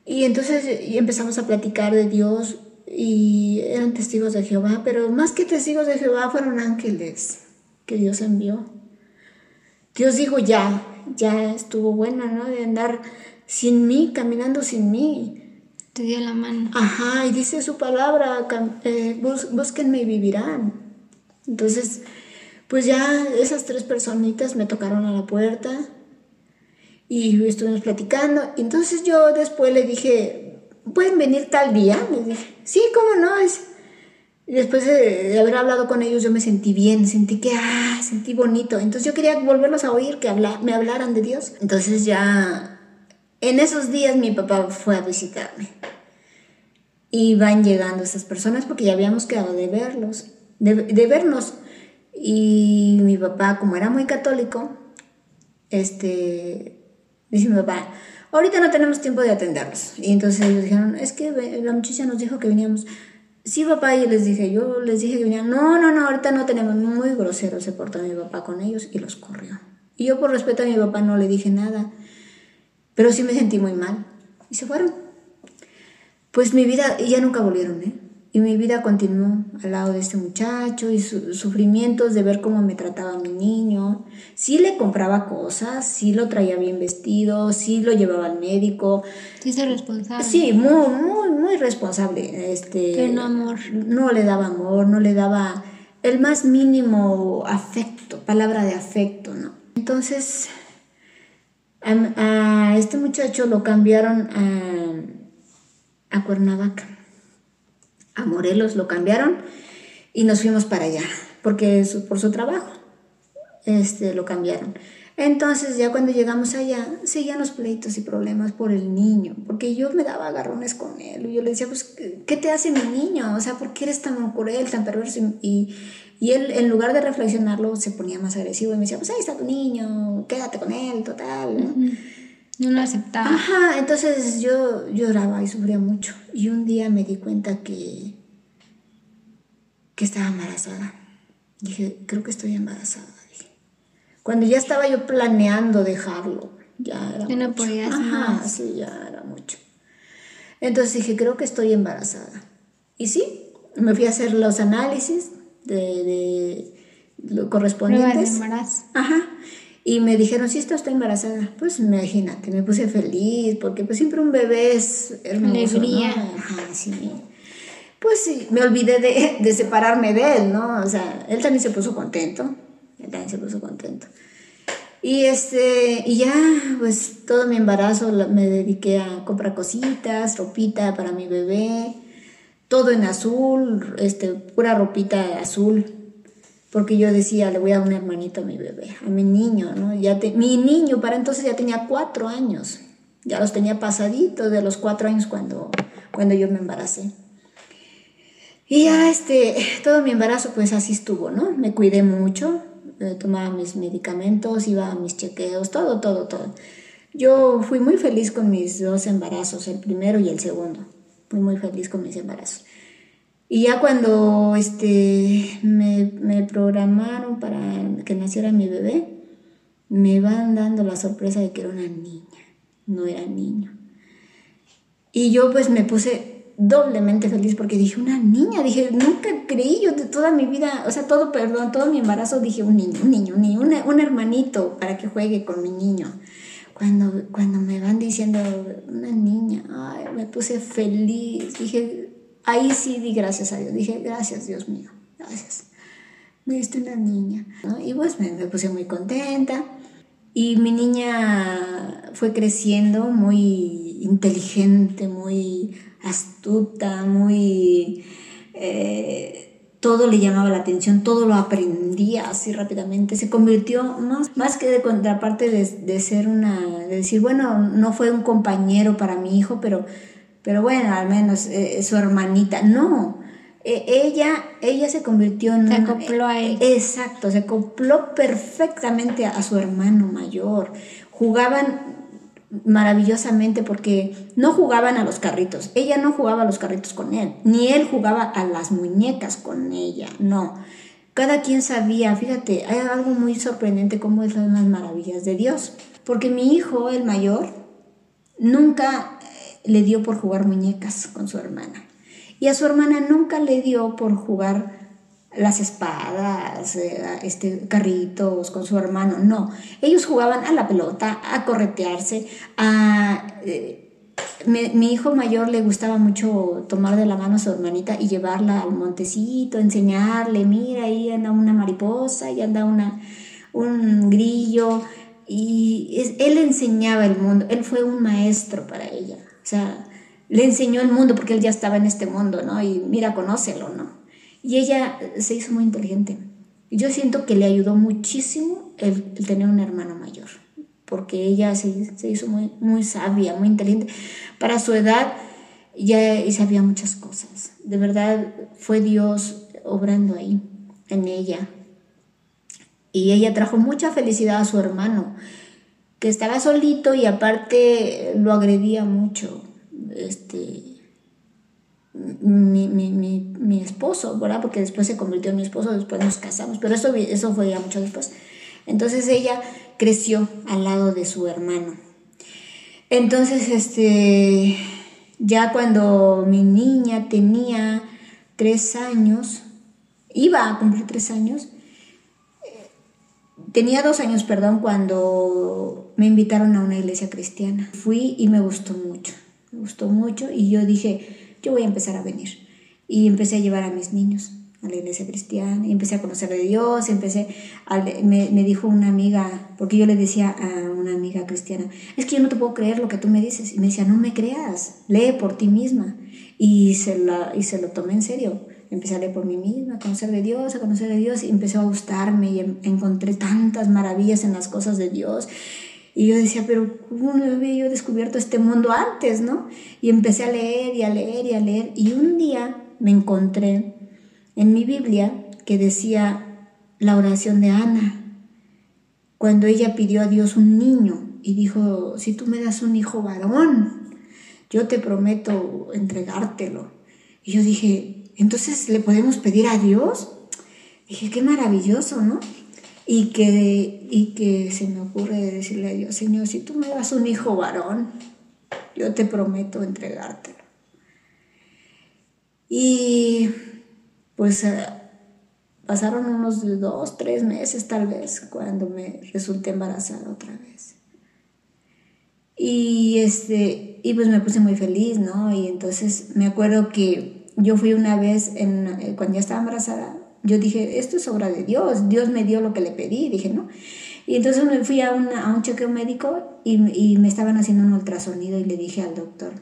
Y entonces empezamos a platicar de Dios y eran testigos de Jehová, pero más que testigos de Jehová fueron ángeles que Dios envió. Dios dijo, ya, ya estuvo buena, ¿no? De andar sin mí, caminando sin mí. Te dio la mano. Ajá, y dice su palabra, eh, búsquenme y vivirán. Entonces, pues ya esas tres personitas me tocaron a la puerta y estuvimos platicando. Entonces yo después le dije, ¿pueden venir tal día? Le dije, sí, ¿cómo no? Y después de haber hablado con ellos yo me sentí bien, sentí que, ah, sentí bonito. Entonces yo quería volverlos a oír, que habla, me hablaran de Dios. Entonces ya, en esos días mi papá fue a visitarme. Y van llegando esas personas porque ya habíamos quedado de verlos, de, de vernos. Y mi papá, como era muy católico, este, Dice mi papá, ahorita no tenemos tiempo de atenderlos. Y entonces ellos dijeron, es que la muchacha nos dijo que veníamos. Sí, papá, y les dije, yo les dije que venían. No, no, no, ahorita no tenemos. Muy grosero se portó mi papá con ellos y los corrió. Y yo por respeto a mi papá no le dije nada, pero sí me sentí muy mal. Y se fueron. Pues mi vida, y ya nunca volvieron, ¿eh? Y mi vida continuó al lado de este muchacho y sus sufrimientos de ver cómo me trataba mi niño. Sí le compraba cosas, sí lo traía bien vestido, sí lo llevaba al médico. Sí, es responsable. Sí, muy, muy, muy responsable. Este, Pero no amor. No le daba amor, no le daba el más mínimo afecto, palabra de afecto, ¿no? Entonces, a, este muchacho lo cambiaron a, a Cuernavaca a Morelos, lo cambiaron y nos fuimos para allá, porque por su trabajo este, lo cambiaron. Entonces ya cuando llegamos allá, seguían los pleitos y problemas por el niño, porque yo me daba agarrones con él. Y yo le decía, pues, ¿qué te hace mi niño? O sea, ¿por qué eres tan cruel, tan perverso? Y, y él, en lugar de reflexionarlo, se ponía más agresivo y me decía, pues ahí está tu niño, quédate con él, total. ¿no? No lo aceptaba. Ajá, entonces yo lloraba y sufría mucho. Y un día me di cuenta que, que estaba embarazada. Dije, creo que estoy embarazada. Dije. Cuando ya estaba yo planeando dejarlo, ya era ya no podías Ajá, más. sí, ya era mucho. Entonces dije, creo que estoy embarazada. Y sí, me fui a hacer los análisis de, de lo correspondientes. De. Ajá. Y me dijeron, sí, está embarazada. Pues imagínate, me puse feliz, porque pues siempre un bebé es hermoso, Alegría. ¿no? Ajá, sí. Pues sí, me olvidé de, de, separarme de él, ¿no? O sea, él también se puso contento, él también se puso contento. Y, este, y ya, pues todo mi embarazo me dediqué a comprar cositas, ropita para mi bebé, todo en azul, este, pura ropita azul, porque yo decía, le voy a dar un hermanito a mi bebé, a mi niño, ¿no? Ya te, mi niño para entonces ya tenía cuatro años, ya los tenía pasaditos de los cuatro años cuando, cuando yo me embaracé. Y ya este, todo mi embarazo pues así estuvo, ¿no? Me cuidé mucho, eh, tomaba mis medicamentos, iba a mis chequeos, todo, todo, todo. Yo fui muy feliz con mis dos embarazos, el primero y el segundo. Fui muy feliz con mis embarazos. Y ya cuando este, me, me programaron para que naciera mi bebé, me van dando la sorpresa de que era una niña, no era niño. Y yo pues me puse doblemente feliz porque dije, una niña, dije, nunca creí yo de toda mi vida, o sea, todo, perdón, todo mi embarazo dije, un niño, un niño, un niño, un, un hermanito para que juegue con mi niño. Cuando, cuando me van diciendo, una niña, ay, me puse feliz, dije, ahí sí di gracias a Dios, dije, gracias Dios mío, gracias. Me diste una niña. Y pues me, me puse muy contenta. Y mi niña fue creciendo muy inteligente, muy astuta, muy... Eh, todo le llamaba la atención, todo lo aprendía así rápidamente. Se convirtió más, más que de contraparte de, de ser una... de decir, bueno, no fue un compañero para mi hijo, pero, pero bueno, al menos eh, su hermanita. No, eh, ella, ella se convirtió en... Se acopló a él. Exacto, se acopló perfectamente a su hermano mayor. Jugaban maravillosamente porque no jugaban a los carritos. Ella no jugaba a los carritos con él, ni él jugaba a las muñecas con ella, no. Cada quien sabía, fíjate, hay algo muy sorprendente como es las maravillas de Dios. Porque mi hijo, el mayor, nunca eh, le dio por jugar muñecas con su hermana. Y a su hermana nunca le dio por jugar las espadas, eh, este, carritos con su hermano, no. Ellos jugaban a la pelota, a corretearse, a... eh, mi, hijo mayor le gustaba mucho tomar de la mano a su hermanita y llevarla al montecito, enseñarle, mira, ahí anda una mariposa, y anda una, un grillo, y él enseñaba el mundo, él fue un maestro para ella, o sea, le enseñó el mundo porque él ya estaba en este mundo, ¿no? Y mira, conócelo, ¿no? Y ella se hizo muy inteligente. Yo siento que le ayudó muchísimo el, tener un hermano mayor, porque ella se, se hizo muy, muy sabia, muy inteligente. Para su edad ya sabía muchas cosas. De verdad fue Dios obrando ahí, en ella. Y ella trajo mucha felicidad a su hermano, que estaba solito y aparte lo agredía mucho. Este, mi, mi, mi, mi, esposo, ¿verdad? Porque después se convirtió en mi esposo, después nos casamos, pero eso, eso fue ya mucho después. Entonces ella creció al lado de su hermano. Entonces, este, ya cuando mi niña tenía tres años, iba a cumplir tres años, tenía dos años, perdón, cuando me invitaron a una iglesia cristiana. Fui y me gustó mucho, me gustó mucho y yo dije, yo voy a empezar a venir. Y empecé a llevar a mis niños a la iglesia cristiana y empecé a conocer a Dios, empecé, me, me, dijo una amiga, porque yo le decía a una amiga cristiana, es que yo no te puedo creer lo que tú me dices. Y me decía, no me creas, lee por ti misma. Y se, la, y se lo tomé en serio. Empecé a leer por mí misma, a conocer de Dios, a conocer de Dios, y empezó a gustarme y encontré tantas maravillas en las cosas de Dios. Y yo decía, pero ¿cómo no había yo descubierto este mundo antes, no? Y empecé a leer y a leer y a leer. Y un día me encontré en mi Biblia que decía la oración de Ana, cuando ella pidió a Dios un niño y dijo, si tú me das un hijo varón, yo te prometo entregártelo. Y yo dije, entonces le podemos pedir a Dios. Dije, qué maravilloso, ¿no? Y que, y que se me ocurre decirle a Dios, Señor, si tú me das un hijo varón, yo te prometo entregártelo. Y pues eh, pasaron unos dos, tres meses tal vez cuando me resulté embarazada otra vez. Y, este, y pues me puse muy feliz, ¿no? Y entonces me acuerdo que yo fui una vez, eh, cuando ya estaba embarazada, yo dije, esto es obra de Dios, Dios me dio lo que le pedí, dije, ¿no? Y entonces me fui a, a un chequeo médico y, y me estaban haciendo un ultrasonido y le dije al doctor,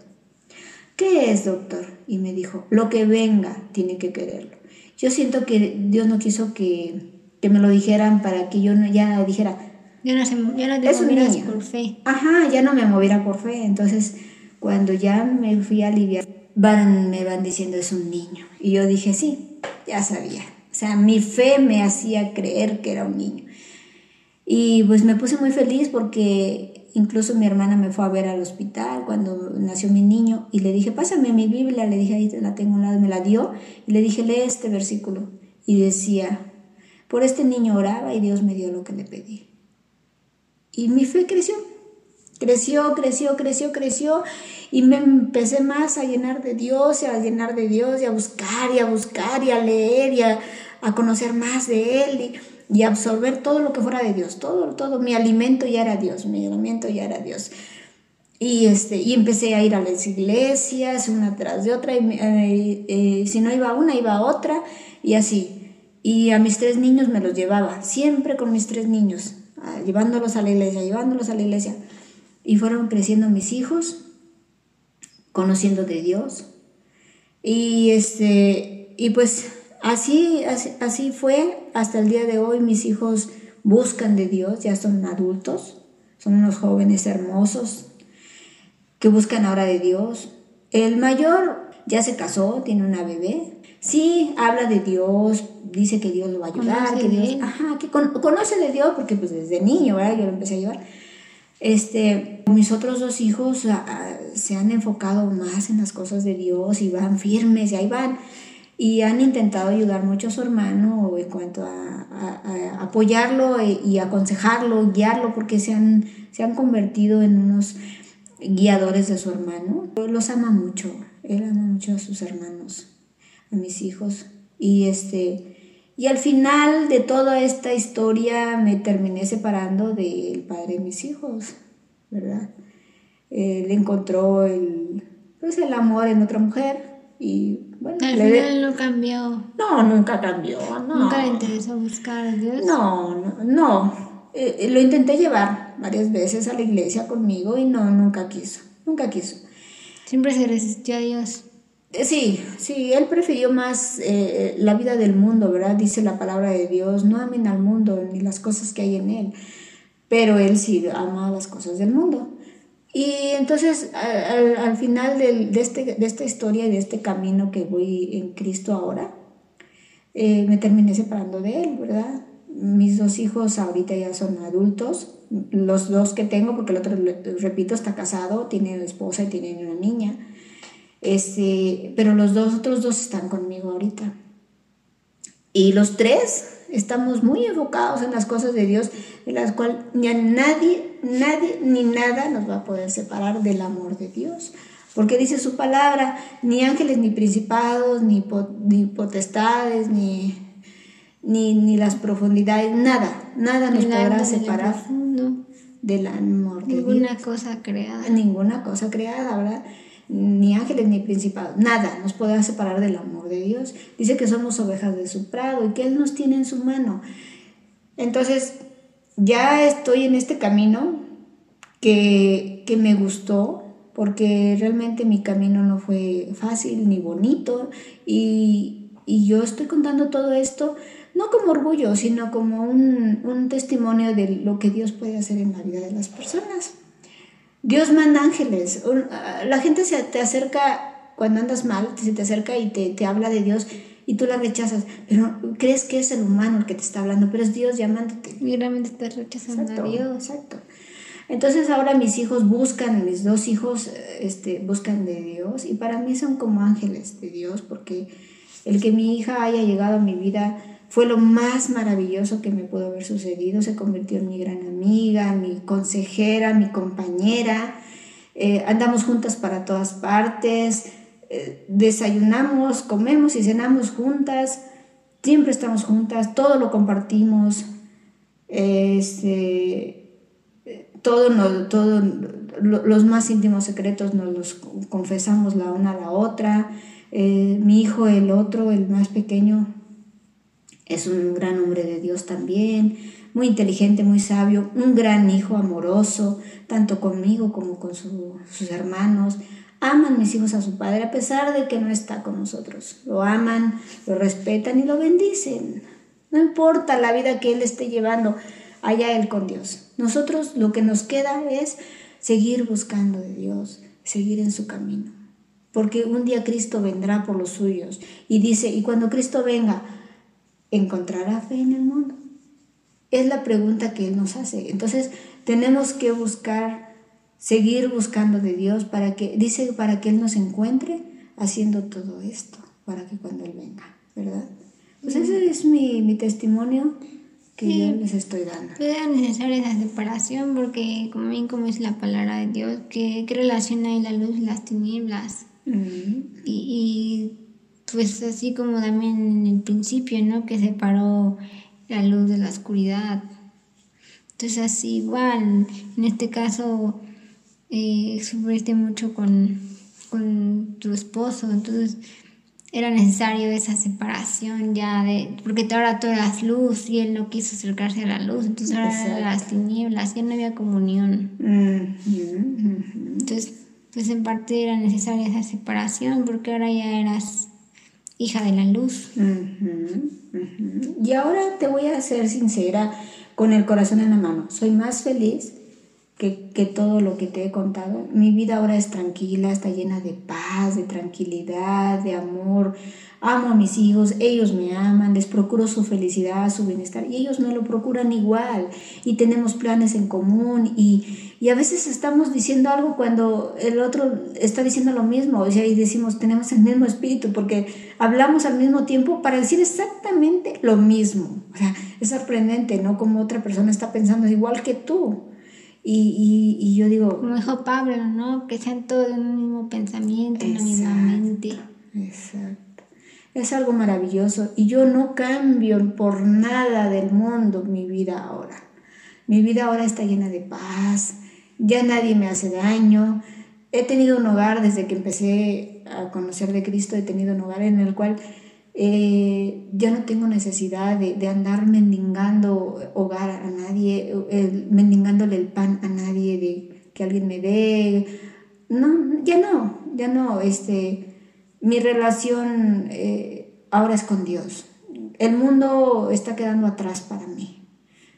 ¿qué es, doctor? Y me dijo, lo que venga, tiene que quererlo. Yo siento que Dios no quiso que, que me lo dijeran para que yo no, ya dijera, ya no, se, ya no te movieras por fe. Ajá, ya no me moviera por fe. Entonces, cuando ya me fui a aliviar, van, me van diciendo es un niño. Y yo dije, sí, ya sabía. O sea, mi fe me hacía creer que era un niño. Y pues me puse muy feliz porque incluso mi hermana me fue a ver al hospital cuando nació mi niño y le dije, pásame mi Biblia, le dije, ahí la tengo un lado, me la dio y le dije, lee este versículo. Y decía, por este niño oraba y Dios me dio lo que le pedí. Y mi fe creció, creció, creció, creció, creció y me empecé más a llenar de Dios y a llenar de Dios y a buscar y a buscar y a leer y a, conocer más de Él y, y, absorber todo lo que fuera de Dios, todo, todo, mi alimento ya era Dios, mi alimento ya era Dios. Y, este, y empecé a ir a las iglesias, una tras de otra, y eh, eh, si no iba a una, iba a otra, y así. Y a mis tres niños me los llevaba, siempre con mis tres niños llevándolos a la iglesia, llevándolos a la iglesia. Y fueron creciendo mis hijos, conociendo de Dios. Y, este, y pues así, así, fue hasta el día de hoy. Mis hijos buscan de Dios, ya son adultos, son unos jóvenes hermosos que buscan ahora de Dios. El mayor ya se casó, tiene una bebé. Sí, habla de Dios, dice que Dios lo va a ayudar, que Dios, ajá, que conoce de Dios porque pues desde niño, ¿verdad? Yo lo empecé a llevar. Este, mis otros dos hijos ah, ah, se han enfocado más en las cosas de Dios y van firmes y ahí van. Y han intentado ayudar mucho a su hermano en cuanto a, apoyarlo e, y aconsejarlo, guiarlo, porque se han, se han convertido en unos guiadores de su hermano. Los ama mucho, él ama mucho a sus hermanos, a mis hijos. Y este, y al final de toda esta historia me terminé separando del padre de mis hijos, ¿verdad? Él encontró el, pues el amor en otra mujer y bueno. Al final no cambió. No, nunca cambió, no. ¿Nunca le interesó buscar a Dios? No, no, no. Eh, lo intenté llevar varias veces a la iglesia conmigo y no, nunca quiso, nunca quiso. Siempre se resistió a Dios. Sí, sí, él prefirió más eh, la vida del mundo, ¿verdad? Dice la palabra de Dios, no amen al mundo ni las cosas que hay en él, pero él sí ama las cosas del mundo. Y entonces al, final de, este, de, esta historia y de este camino que voy en Cristo ahora, eh, me terminé separando de él, ¿verdad? Mis dos hijos ahorita ya son adultos, los dos que tengo, porque el otro, repito, está casado, tiene esposa y tiene una niña. Este, pero los dos otros dos están conmigo ahorita. Y los tres estamos muy enfocados en las cosas de Dios, de las cuales ya nadie, nadie ni nada nos va a poder separar del amor de Dios. Porque dice su palabra, ni ángeles, ni principados, ni, ni potestades, ni, ni, ni, las profundidades, nada, nada nos podrá separar del amor de Dios. Ninguna cosa creada. Ninguna cosa creada, ¿verdad? ni ángeles ni principados, nada nos podrá separar del amor de Dios. Dice que somos ovejas de su prado y que Él nos tiene en su mano. Entonces, ya estoy en este camino que, que me gustó, porque realmente mi camino no fue fácil ni bonito y, y yo estoy contando todo esto no como orgullo, sino como un, un testimonio de lo que Dios puede hacer en la vida de las personas. Dios manda ángeles. La gente se te acerca cuando andas mal, se te acerca y te, te habla de Dios y tú la rechazas, pero crees que es el humano el que te está hablando, pero es Dios llamándote. Y realmente estás rechazando a Dios. Exacto. Entonces ahora mis hijos buscan, mis dos hijos este, buscan de Dios y para mí son como ángeles de Dios porque el que mi hija haya llegado a mi vida fue lo más maravilloso que me pudo haber sucedido. Se convirtió en mi gran amiga, mi consejera, mi compañera. Eh, andamos juntas para todas partes. Desayunamos, comemos y cenamos juntas. Siempre estamos juntas. Todo lo compartimos. Este, todo, todo los más íntimos secretos nos los confesamos la una a la otra. Eh, mi hijo, el otro, el más pequeño, es un gran hombre de Dios también, muy inteligente, muy sabio, un gran hijo amoroso, tanto conmigo como con sus hermanos. Aman mis hijos a su padre a pesar de que no está con nosotros. Lo aman, lo respetan y lo bendicen. No importa la vida que él esté llevando, allá él con Dios. Nosotros lo que nos queda es seguir buscando de Dios, seguir en su camino. Porque un día Cristo vendrá por los suyos y dice, y cuando Cristo venga, ¿encontrará fe en el mundo? Es la pregunta que Él nos hace. Entonces tenemos que buscar, seguir buscando de Dios para que, dice, para que Él nos encuentre haciendo todo esto, para que cuando Él venga, ¿verdad? Pues ese es mi, mi testimonio que yo les estoy dando. Es necesaria esa separación porque, como bien como es la palabra de Dios, ¿qué, qué relación hay la luz y las tinieblas? y, y pues así como también en el principio, ¿no? Que separó la luz de la oscuridad. Entonces así igual, en este caso eh, sufriste mucho con, con tu esposo, entonces era necesario esa separación ya de, porque ahora tú eras luz y él no quiso acercarse a la luz, entonces ahora eran las tinieblas, ya no había comunión. Entonces, pues en parte era necesaria esa separación porque ahora ya eras hija de la luz. Y ahora te voy a ser sincera con el corazón en la mano. Soy más feliz que, todo lo que te he contado. Mi vida ahora es tranquila, está llena de paz, de tranquilidad, de amor amo a mis hijos, ellos me aman, les procuro su felicidad, su bienestar y ellos me lo procuran igual y tenemos planes en común y, y a veces estamos diciendo algo cuando el otro está diciendo lo mismo, o sea, y decimos tenemos el mismo espíritu porque hablamos al mismo tiempo para decir exactamente lo mismo. O sea, es sorprendente, ¿no? Como otra persona está pensando igual que tú. Y, y, y yo digo... Como dijo Pablo, ¿no? Que sean todos en un mismo pensamiento, en la misma mente. Exacto. Es algo maravilloso y yo no cambio por nada del mundo mi vida ahora. Mi vida ahora está llena de paz, ya nadie me hace daño. He tenido un hogar desde que empecé a conocer de Cristo, he tenido un hogar en el cual eh, ya no tengo necesidad de, andar mendigando hogar a nadie, mendigándole el pan a nadie, de que alguien me dé. No, ya no, ya no. Este, mi relación eh, ahora es con Dios. El mundo está quedando atrás para mí.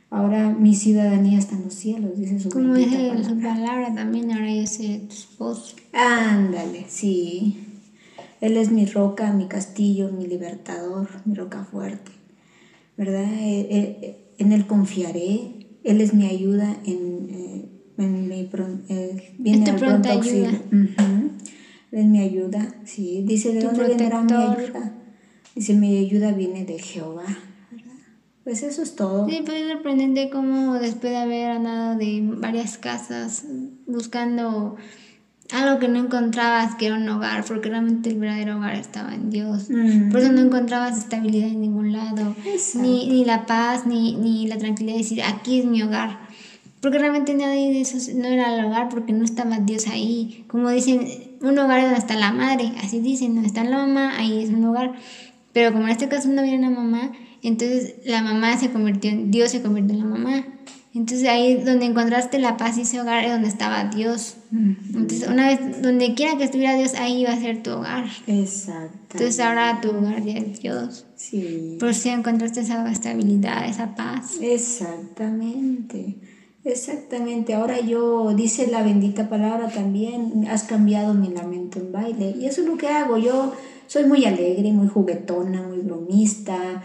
Ahora mi ciudadanía está en los cielos, dice su Como dice su palabra también, ahora yo tu esposo. Ándale, sí. Él es mi roca, mi castillo, mi libertador, mi roca fuerte. ¿Verdad? Eh, eh, en Él confiaré, Él es mi ayuda en, eh, en mi eh, viene tu al pronto auxilio. ayuda. Es mi ayuda, sí. Dice, ¿de Tu dónde vendrá mi protector. ayuda? Dice, mi ayuda viene de Jehová. ¿verdad? Pues eso es todo. Sí, pues es sorprendente cómo después de haber andado de varias casas buscando algo que no encontrabas que era un hogar, porque realmente el verdadero hogar estaba en Dios. Mm. Por eso no encontrabas estabilidad en ningún lado, ni, ni la paz, ni, ni la tranquilidad de decir, aquí es mi hogar. Porque realmente nadie de esos no era el hogar porque no estaba Dios ahí. Como dicen, un hogar es donde está la madre, así dicen, donde está la mamá, ahí es un hogar. Pero como en este caso no había una mamá, entonces la mamá se convirtió en, Dios se convirtió en la mamá. Entonces ahí donde encontraste la paz y ese hogar es donde estaba Dios. Entonces una vez, donde quiera que estuviera Dios, ahí iba a ser tu hogar. Exacto. Entonces ahora tu hogar ya es Dios. Sí. Por si encontraste esa estabilidad, esa paz. Exactamente, exactamente. Ahora yo, dice la bendita palabra también, has cambiado mi lamento en baile. Y eso es lo que hago. Yo soy muy alegre, muy juguetona, muy bromista.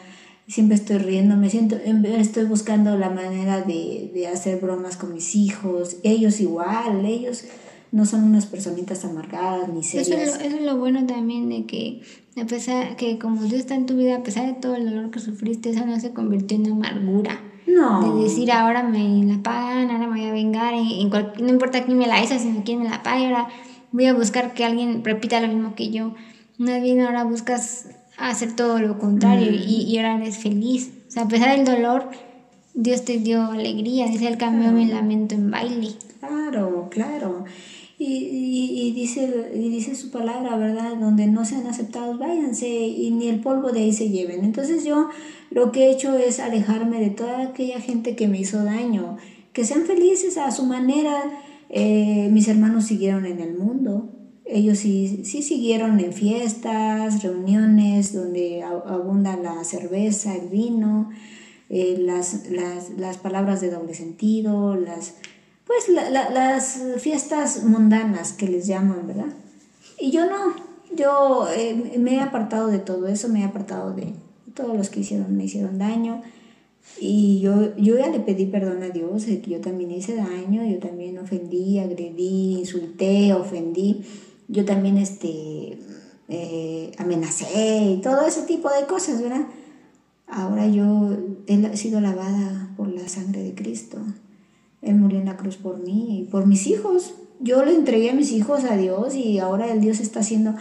Siempre estoy riendo, me siento, em, estoy buscando la manera de, de hacer bromas con mis hijos. Ellos igual, ellos no son unas personitas amargadas ni Eso serias. es, lo, eso es lo bueno también de que, a pesar que como Dios está en tu vida, a pesar de todo el dolor que sufriste, eso no se convirtió en amargura. No. De decir, ahora me la pagan, ahora me voy a vengar, y, en cual- no importa quién me la hizo, sino quién me la pague, ahora voy a buscar que alguien repita lo mismo que yo. Más bien ahora buscas hacer todo lo contrario y, y ahora eres feliz. O sea, a pesar del dolor, Dios te dio alegría. Dice, Él cambió mi lamento en baile. Claro, claro. Y, y- y dice, y dice su palabra, ¿verdad? Donde no sean aceptados, váyanse y ni el polvo de ahí se lleven. Entonces yo lo que he hecho es alejarme de toda aquella gente que me hizo daño. Que sean felices a su manera. Eh, mis hermanos siguieron en el mundo. Ellos sí, sí siguieron en fiestas, reuniones donde abunda la cerveza, el vino, eh, las, las, las palabras de doble sentido, las, pues la- la- las fiestas mundanas que les llaman, ¿verdad? Y yo no, yo eh, me he apartado de todo eso, me he apartado de todos los que hicieron, me hicieron daño. Y yo, yo ya le pedí perdón a Dios, que yo también hice daño, yo también ofendí, agredí, insulté, ofendí, yo también este, eh, amenacé y todo ese tipo de cosas, ¿verdad? Ahora yo he sido lavada por la sangre de Cristo. Él murió en la cruz por mí y por mis hijos. Yo le entregué a mis hijos a Dios y ahora el Dios está haciendo,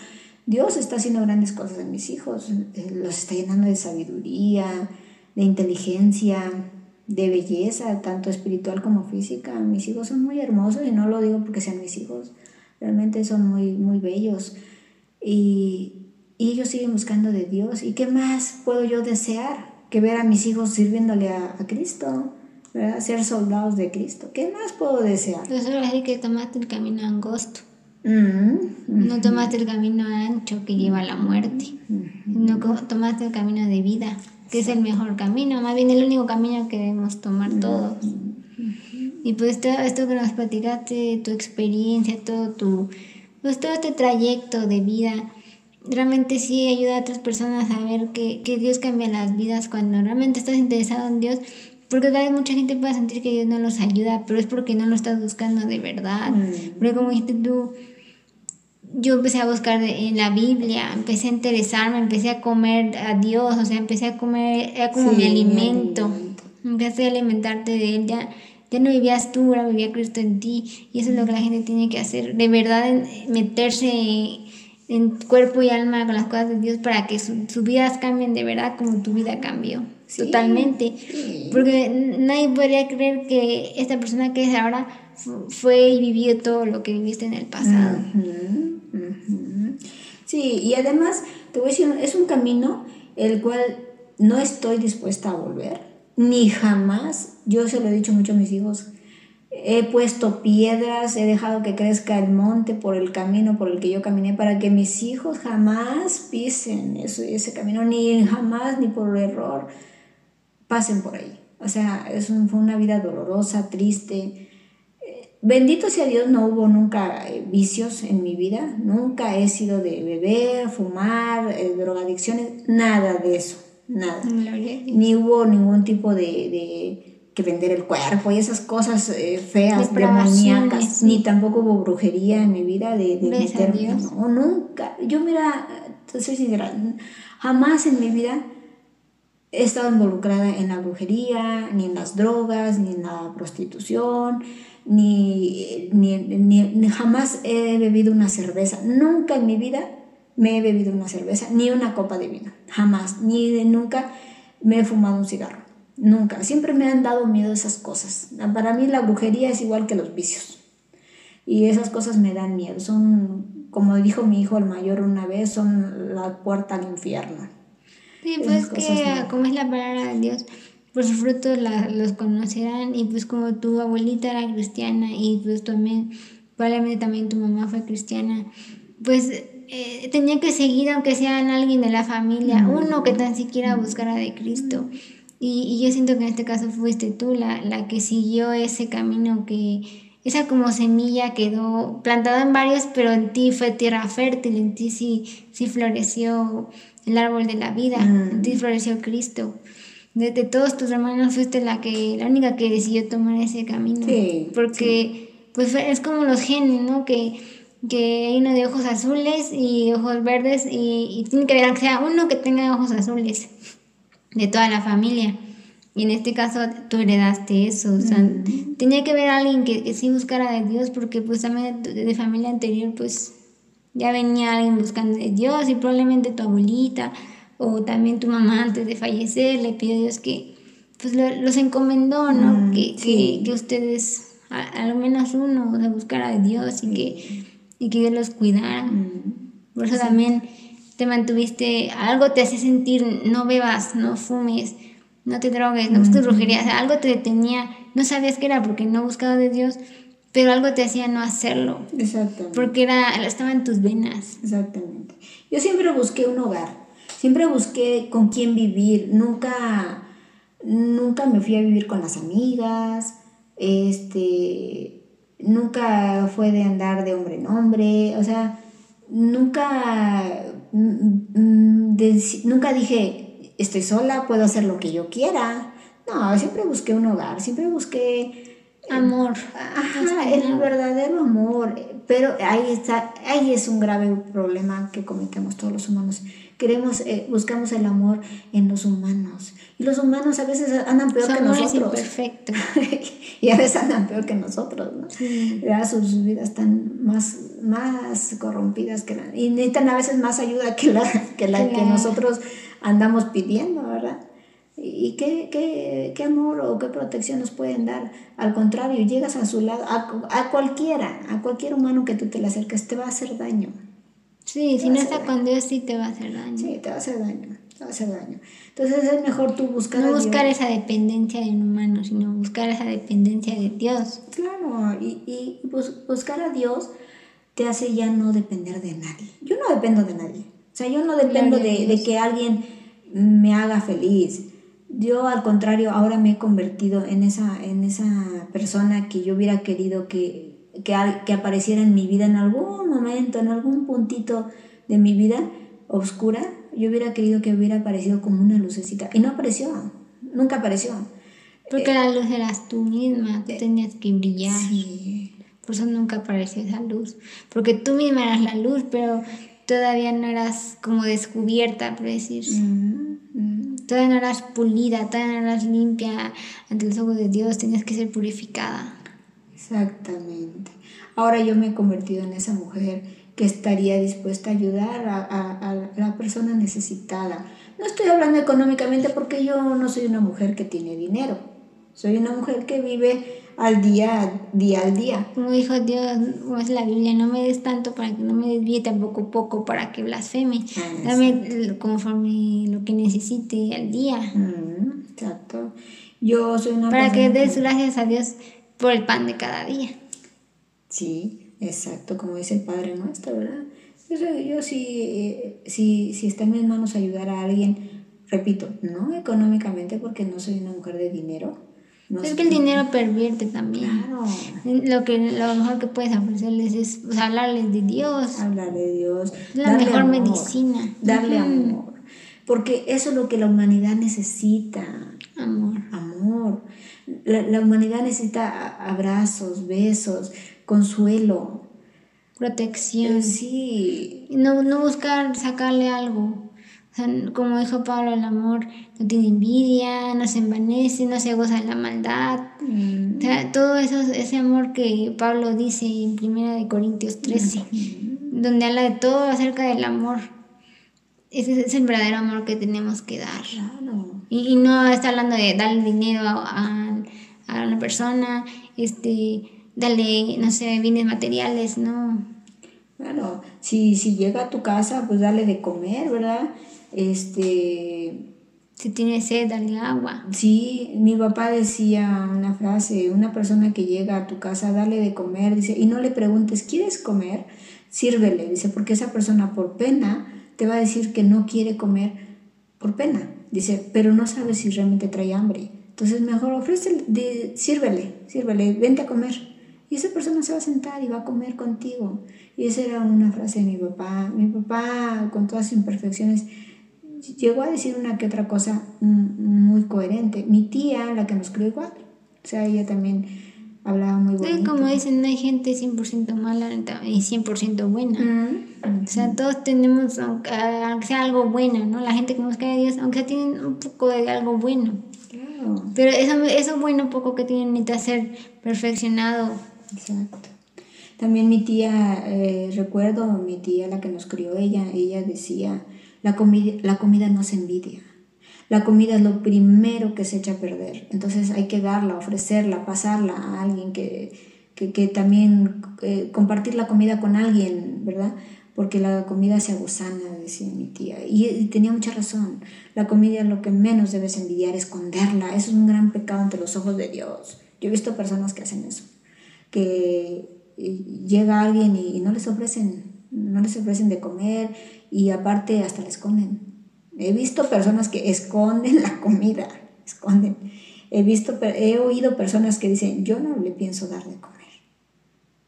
Dios está haciendo grandes cosas en mis hijos. Eh, Los está llenando de sabiduría, de inteligencia, de belleza, tanto espiritual como física. Mis hijos son muy hermosos y no lo digo porque sean mis hijos. Realmente son muy, muy bellos. Y, y ellos siguen buscando de Dios. ¿Y qué más puedo yo desear que ver a mis hijos sirviéndole a, a Cristo? ¿verdad? Ser soldados de Cristo. ¿Qué más puedo desear? Pero solo decir que tomaste el camino angosto. Mm, No tomaste el camino ancho que lleva a la muerte. No tomaste el camino de vida, que es el mejor camino, más bien el único camino que debemos tomar todos. Y pues todo esto que nos platicaste, tu experiencia, todo tu, pues todo este trayecto de vida, realmente sí ayuda a otras personas a ver que, que Dios cambia las vidas cuando realmente estás interesado en Dios. Porque tal vez mucha gente pueda sentir que Dios no los ayuda, pero es porque no lo estás buscando de verdad. Mm. Porque como dijiste tú, yo empecé a buscar en la Biblia, empecé a interesarme, empecé a comer a Dios, o sea, empecé a comer, era como Sí, mi mi alimento. alimento. Empezaste a alimentarte de Él, ya, ya no vivías tú, ahora vivía Cristo en ti. Y eso es lo que la gente tiene que hacer, de verdad meterse en cuerpo y alma con las cosas de Dios para que su- sus vidas cambien de verdad como tu vida cambió. Sí, Totalmente. sí. Porque nadie podría creer que esta persona que es ahora fu- fue y vivió todo lo que viviste en el pasado. Sí, y además, te voy a decir, es un camino el cual no estoy dispuesta a volver, ni jamás. Yo se lo he dicho mucho a mis hijos. He puesto piedras, he dejado que crezca el monte por el camino por el que yo caminé para que mis hijos jamás pisen eso, ese camino, ni jamás, ni por error, pasen por ahí. O sea, es un- fue una vida dolorosa, triste. Bendito sea Dios, no hubo nunca eh, vicios en mi vida, nunca he sido de beber, fumar, eh, drogadicciones, nada de eso, nada ni hubo ningún tipo de, de, que vender el cuerpo y esas cosas eh, feas, demoníacas. Ni tampoco hubo brujería en mi vida de, de meterme, Dios. No, nunca. Yo, mira, te soy sincera, jamás en mi vida he estado involucrada en la brujería, ni en las drogas, ni en la prostitución, ni, ni, ni- ni jamás he bebido una cerveza. Nunca en mi vida me he bebido una cerveza, ni una copa de vino. Jamás, ni de nunca me he fumado un cigarro. Nunca. Siempre me han dado miedo esas cosas. Para mí la brujería es igual que los vicios. Y esas cosas me dan miedo. Son, como dijo mi hijo el mayor una vez, son la puerta al infierno. Sí, pues que no. como es la palabra de Dios, por sus frutos la- los conocerán y pues como tu abuelita era cristiana y pues también, probablemente también tu mamá fue cristiana, pues eh, tenía que seguir aunque sean alguien de la familia, uno que tan siquiera buscara de Cristo. Y, y yo siento que en este caso fuiste tú la, la que siguió ese camino que esa como semilla quedó plantada en varios, pero en ti fue tierra fértil, en ti sí, sí floreció el árbol de la vida, en ti floreció Cristo. De, de todos tus hermanos fuiste la que, la única que decidió tomar ese camino. Sí, Porque pues es como los genes, ¿no? Que, que hay uno de ojos azules y ojos verdes y, y tiene que haber, que sea uno que tenga ojos azules de toda la familia. Y en este caso tú heredaste eso, o sea, tenía que haber alguien que, que sí buscara de Dios, porque pues también de, de familia anterior, pues ya venía alguien buscando de Dios y probablemente tu abuelita o también tu mamá antes de fallecer le pidió a Dios que pues lo- los encomendó, ¿no? Mm, que, sí. que, que ustedes, a- al menos uno, se buscara de Dios y que, y que Dios los cuidara. Mm. Por eso también te mantuviste, algo te hace sentir, no bebas, no fumes, no te drogues, no busques brujería, o sea, algo te detenía, no sabías qué era porque no buscabas de Dios, pero algo te hacía no hacerlo, Exactamente. porque era, estaba en tus venas. Exactamente. Yo siempre busqué un hogar, siempre busqué con quién vivir, nunca, nunca me fui a vivir con las amigas, este, nunca fue de andar de hombre en hombre, o sea, nunca, nunca dije, estoy sola, puedo hacer lo que yo quiera. No, siempre busqué un hogar, siempre busqué Amor. Ajá, el verdadero amor, pero ahí está, ahí es un grave problema que cometemos todos los humanos. Queremos, eh, buscamos el amor en los humanos y los humanos a veces andan peor que nosotros imperfecto. y a veces andan peor que nosotros, ¿no? Ya sus vidas están más, más corrompidas que la, y necesitan a veces más ayuda que la que, la que nosotros andamos pidiendo, ¿verdad? ¿Y qué, qué, qué amor o qué protección nos pueden dar? Al contrario, llegas a su lado, a, a cualquiera, a cualquier humano que tú te le acerques, te va a hacer daño. Sí, si no está hacer con Dios sí te va a hacer daño. Sí, te va a hacer daño, hacer daño. Entonces es mejor tú buscar No a buscar Dios. esa dependencia de un humano, sino buscar esa dependencia de Dios. Claro, y, y bus- buscar a Dios te hace ya no depender de nadie. Yo no dependo de nadie. O sea, yo no dependo de, de que alguien me haga feliz. Yo al contrario, ahora me he convertido en esa, en esa persona que yo hubiera querido que, que, que apareciera en mi vida en algún momento, en algún puntito de mi vida oscura. Yo hubiera querido que hubiera aparecido como una lucecita. Y no apareció, nunca apareció. Porque la luz eras tú misma, tú tenías que brillar. Sí. Por eso nunca apareció esa luz. Porque tú misma eras la luz, pero todavía no eras como descubierta, por decirse. Mm, mm. Todavía no eras pulida, todavía no eras limpia ante los ojos de Dios, tenías que ser purificada. Exactamente. Ahora yo me he convertido en esa mujer que estaría dispuesta a ayudar a, a- a la persona necesitada. No estoy hablando económicamente porque yo no soy una mujer que tiene dinero. Soy una mujer que vive al día, día al día. Como dijo Dios, como es la Biblia, no me des tanto para que no me desvíe, tampoco poco para que blasfeme. Ah, Dame conforme lo que necesite al día. Mm, exacto. Yo soy una Para que des gracias a Dios por el pan de cada día. Sí, exacto, como dice el Padre Nuestro, ¿verdad? Yo, yo eh, si, si está en mis manos ayudar a alguien, repito, no económicamente porque no soy una mujer de dinero. No es que el dinero pervierte también. Claro, Lo, que, lo mejor que puedes ofrecerles es hablarles de Dios. hablar de Dios. Es la darle mejor amor, medicina. Darle amor. porque eso es lo que la humanidad necesita. Amor. Amor. La, la humanidad necesita abrazos, besos, consuelo. Protección. Sí. No, no buscar sacarle algo. O sea, como dijo Pablo, el amor no tiene envidia, no se envanece, no se goza de la maldad. Mm. O sea, todo eso, ese amor que Pablo dice en 1 Corintios 13, donde habla de todo acerca del amor. Ese es el verdadero amor que tenemos que dar. Claro. Y, y no está hablando de darle dinero a, a, a una persona, este, darle, no sé, bienes materiales, no. Claro, si, si llega a tu casa, pues dale de comer, ¿verdad? Este, Si tiene sed, darle agua. sí, mi papá decía una frase, una persona que llega a tu casa, dale de comer, dice, y no le preguntes, ¿quieres comer? Sírvele, dice, porque esa persona por pena te va a decir que no quiere comer por pena, dice, pero no sabe si realmente trae hambre. Entonces mejor ofrece, sírvele, sírvele, vente a comer. Y esa persona se va a sentar y va a comer contigo. Y esa era una frase de mi papá. Mi papá, con todas sus imperfecciones, llegó a decir una que otra cosa mm, muy coherente. Mi tía, la que nos crió igual, o sea, ella también hablaba muy bonito. como dicen, no hay gente 100% mala y 100% buena. Mm, O sea, todos tenemos, aunque, sea algo bueno, ¿no? La gente que nos cae a Dios, aunque sea tienen un poco de algo bueno. claro, Pero eso, eso bueno poco que tienen necesita ser perfeccionado. Exacto. También mi tía, eh, recuerdo mi tía, la que nos crió ella, ella decía, la comida, la comida no se envidia. La comida es lo primero que se echa a perder. Entonces hay que darla, ofrecerla, pasarla a alguien que, que, que también eh, compartir la comida con alguien, ¿verdad? Porque la comida se aguzana, decía mi tía. Y, y tenía mucha razón. La comida lo que menos debes envidiar, esconderla. Eso es un gran pecado ante los ojos de Dios. Yo he visto personas que hacen eso. Que eh, llega alguien y, no les ofrecen, no les ofrecen de comer y aparte hasta la esconden. He visto personas que esconden la comida, esconden. He visto, he oído personas que dicen, yo no le pienso dar de comer.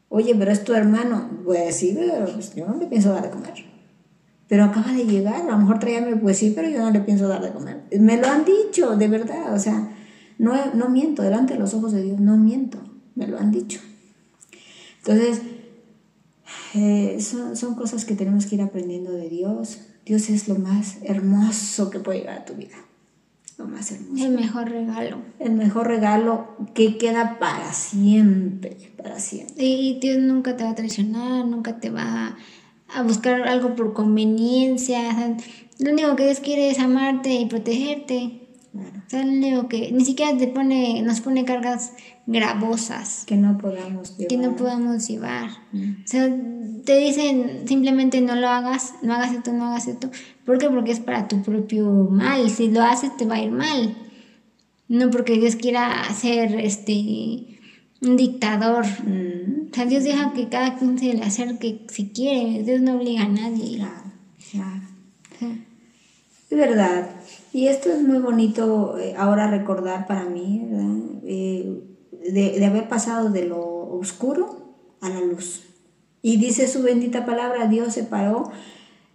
Oye, pero es tu hermano. Pues sí, pero pues, yo no le pienso dar de comer. Pero acaba de llegar, a lo mejor hambre, pues sí, pero yo no le pienso dar de comer. Me lo han dicho, de verdad, o sea, no, no miento, delante de los ojos de Dios, no miento, me lo han dicho. Entonces, eh, son, son cosas que tenemos que ir aprendiendo de Dios. Dios es lo más hermoso que puede llegar a tu vida. Lo más hermoso. El mejor regalo. El mejor regalo que queda para siempre, para siempre. Y Dios nunca te va a traicionar, nunca te va a buscar algo por conveniencia. o sea, lo único que Dios quiere es amarte y protegerte. Claro. O sea, lo único que ni siquiera te pone, nos pone cargas gravosas Que no podamos llevar. que no podamos llevar. Mm. O sea, te dicen simplemente no lo hagas, no hagas esto, no hagas esto. ¿Por qué? Porque es para tu propio mal. Si lo haces te va a ir mal. No porque Dios quiera ser este un dictador. Mm, O sea, Dios deja que cada quien se le acerque si quiere. Dios no obliga a nadie. Claro, claro. Es verdad. Y esto es muy bonito eh, ahora recordar para mí, ¿verdad? Eh, de, de haber pasado de lo oscuro a la luz. Y dice su bendita palabra, Dios separó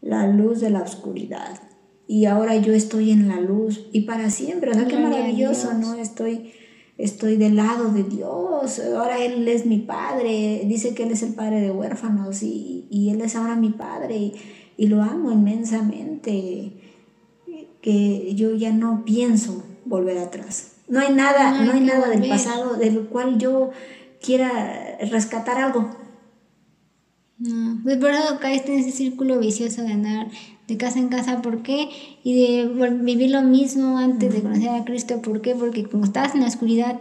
la luz de la oscuridad. Y ahora yo estoy en la luz y para siempre. O sea, qué maravilloso. ¿no? Estoy, estoy del lado de Dios. Ahora Él es mi padre. Dice que Él es el padre de huérfanos y, y Él es ahora mi padre y, y lo amo inmensamente que yo ya no pienso volver atrás. No hay nada, No hay no hay que nada del pasado del cual yo quiera rescatar algo. no. Pues por eso caíste en ese círculo vicioso de andar de casa en casa. ¿Por qué? Y de vivir lo mismo antes de conocer a Cristo. ¿Por qué? Porque como estás en la oscuridad,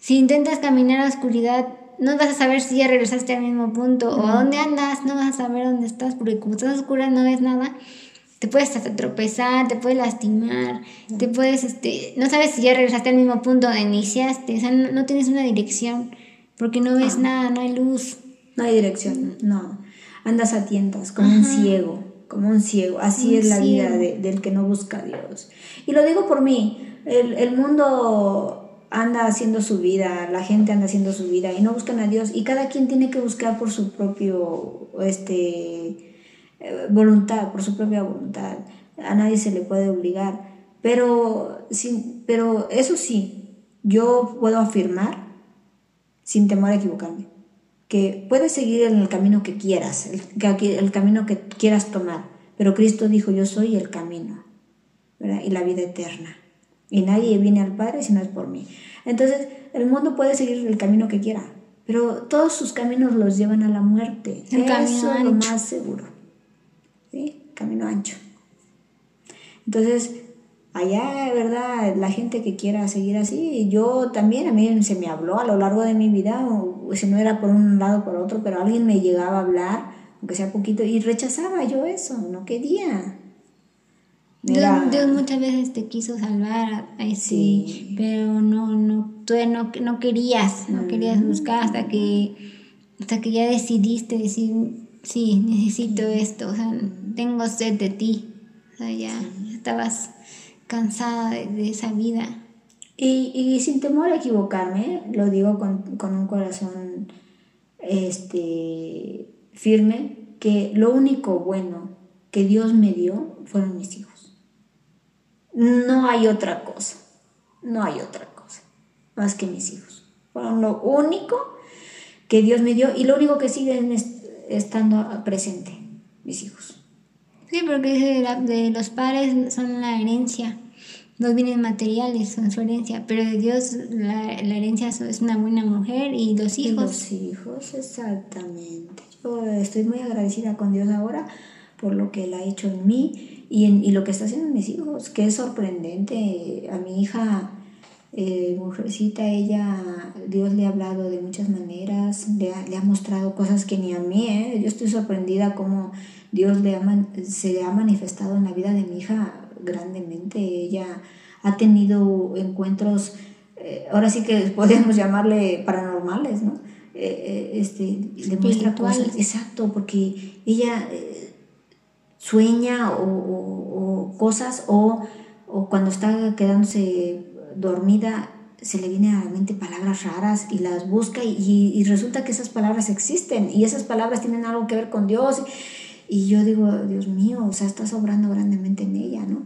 si intentas caminar a la oscuridad, no vas a saber si ya regresaste al mismo punto o a dónde andas, no vas a saber dónde estás, porque como estás oscura no ves nada. Te puedes hasta tropezar, te puedes lastimar, te puedes, este, no sabes si ya regresaste al mismo punto donde iniciaste, o sea, no, no tienes una dirección, porque no ves nada, no hay luz. No hay dirección, no. Andas a tientas, como un ciego, como un ciego. Así Un es la vida de- del que no busca a Dios. Y lo digo por mí, el, el mundo anda haciendo su vida, la gente anda haciendo su vida y no buscan a Dios. Y cada quien tiene que buscar por su propio, este, voluntad, por su propia voluntad. a nadie se le puede obligar. Pero, sin, pero eso sí, yo puedo afirmar, sin temor a equivocarme, que puedes seguir en el camino que quieras, el, el camino que quieras tomar, pero Cristo dijo, yo soy el camino y la vida eterna. Y nadie viene al Padre si no es por mí. Entonces, el mundo puede seguir el camino que quiera, pero todos sus caminos los llevan a la muerte. El Eso es lo más seguro. ¿Sí? Camino ancho. Entonces, allá, ¿verdad? La gente que quiera seguir así, yo también, a mí se me habló a lo largo de mi vida, o, si no era por un lado o por otro, pero alguien me llegaba a hablar, aunque sea poquito, y rechazaba yo eso, no quería. Dios, muchas veces te quiso salvar, sí. pero no, no, tú no, no querías, no querías buscar hasta que, hasta que ya decidiste decir, sí, necesito esto, o sea, tengo sed de ti, o sea, ya, estabas cansada de, esa vida. Y, y, sin temor a equivocarme, lo digo con, con un corazón este, firme, que lo único bueno que Dios me dio fueron mis hijos. No hay otra cosa, no hay otra cosa, más que mis hijos. Fueron lo único que Dios me dio y lo único que siguen estando presente, mis hijos. Sí, porque de, de los padres son la herencia, los bienes materiales son su herencia, pero de Dios la, herencia es una buena mujer y dos hijos. Y los hijos, exactamente. Yo estoy muy agradecida con Dios ahora por lo que Él ha hecho en mí y, en, y lo que está haciendo mis hijos, que es sorprendente. A mi hija, eh, mujercita, ella, Dios le ha hablado de muchas maneras, le ha, le ha mostrado cosas que ni a mí, ¿eh? yo estoy sorprendida cómo Dios le ha, se ha manifestado en la vida de mi hija grandemente. Ella ha tenido encuentros, eh, ahora sí que podemos llamarle paranormales, ¿no? Eh, este, le muestra cosas, exacto, porque ella sueña o, cosas o, cuando está quedándose dormida se le viene a la mente palabras raras y las busca y, resulta que esas palabras existen y esas palabras tienen algo que ver con Dios y yo digo, Dios mío, o sea, estás obrando grandemente en ella, ¿no?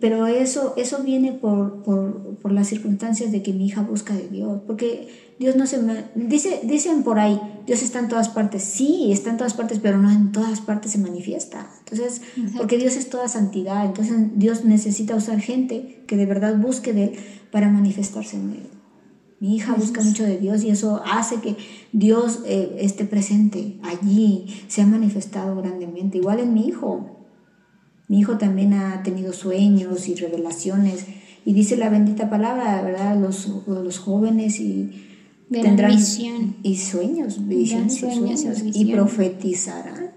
pero eso, eso viene por, por, por, las circunstancias de que mi hija busca de Dios, porque Dios no se me... Dice, dicen por ahí, Dios está en todas partes. Sí, está en todas partes, pero no en todas partes se manifiesta. Entonces, porque Dios es toda santidad, entonces Dios necesita usar gente que de verdad busque de Él para manifestarse en Él. Mi hija busca mucho de Dios y eso hace que Dios eh, esté presente allí, se ha manifestado grandemente. Igual en mi hijo. Mi hijo también ha tenido sueños y revelaciones. Y dice la bendita palabra, ¿verdad? Los, los jóvenes y tendrán visión. y sueños, visiones sueños, y, profetizarán,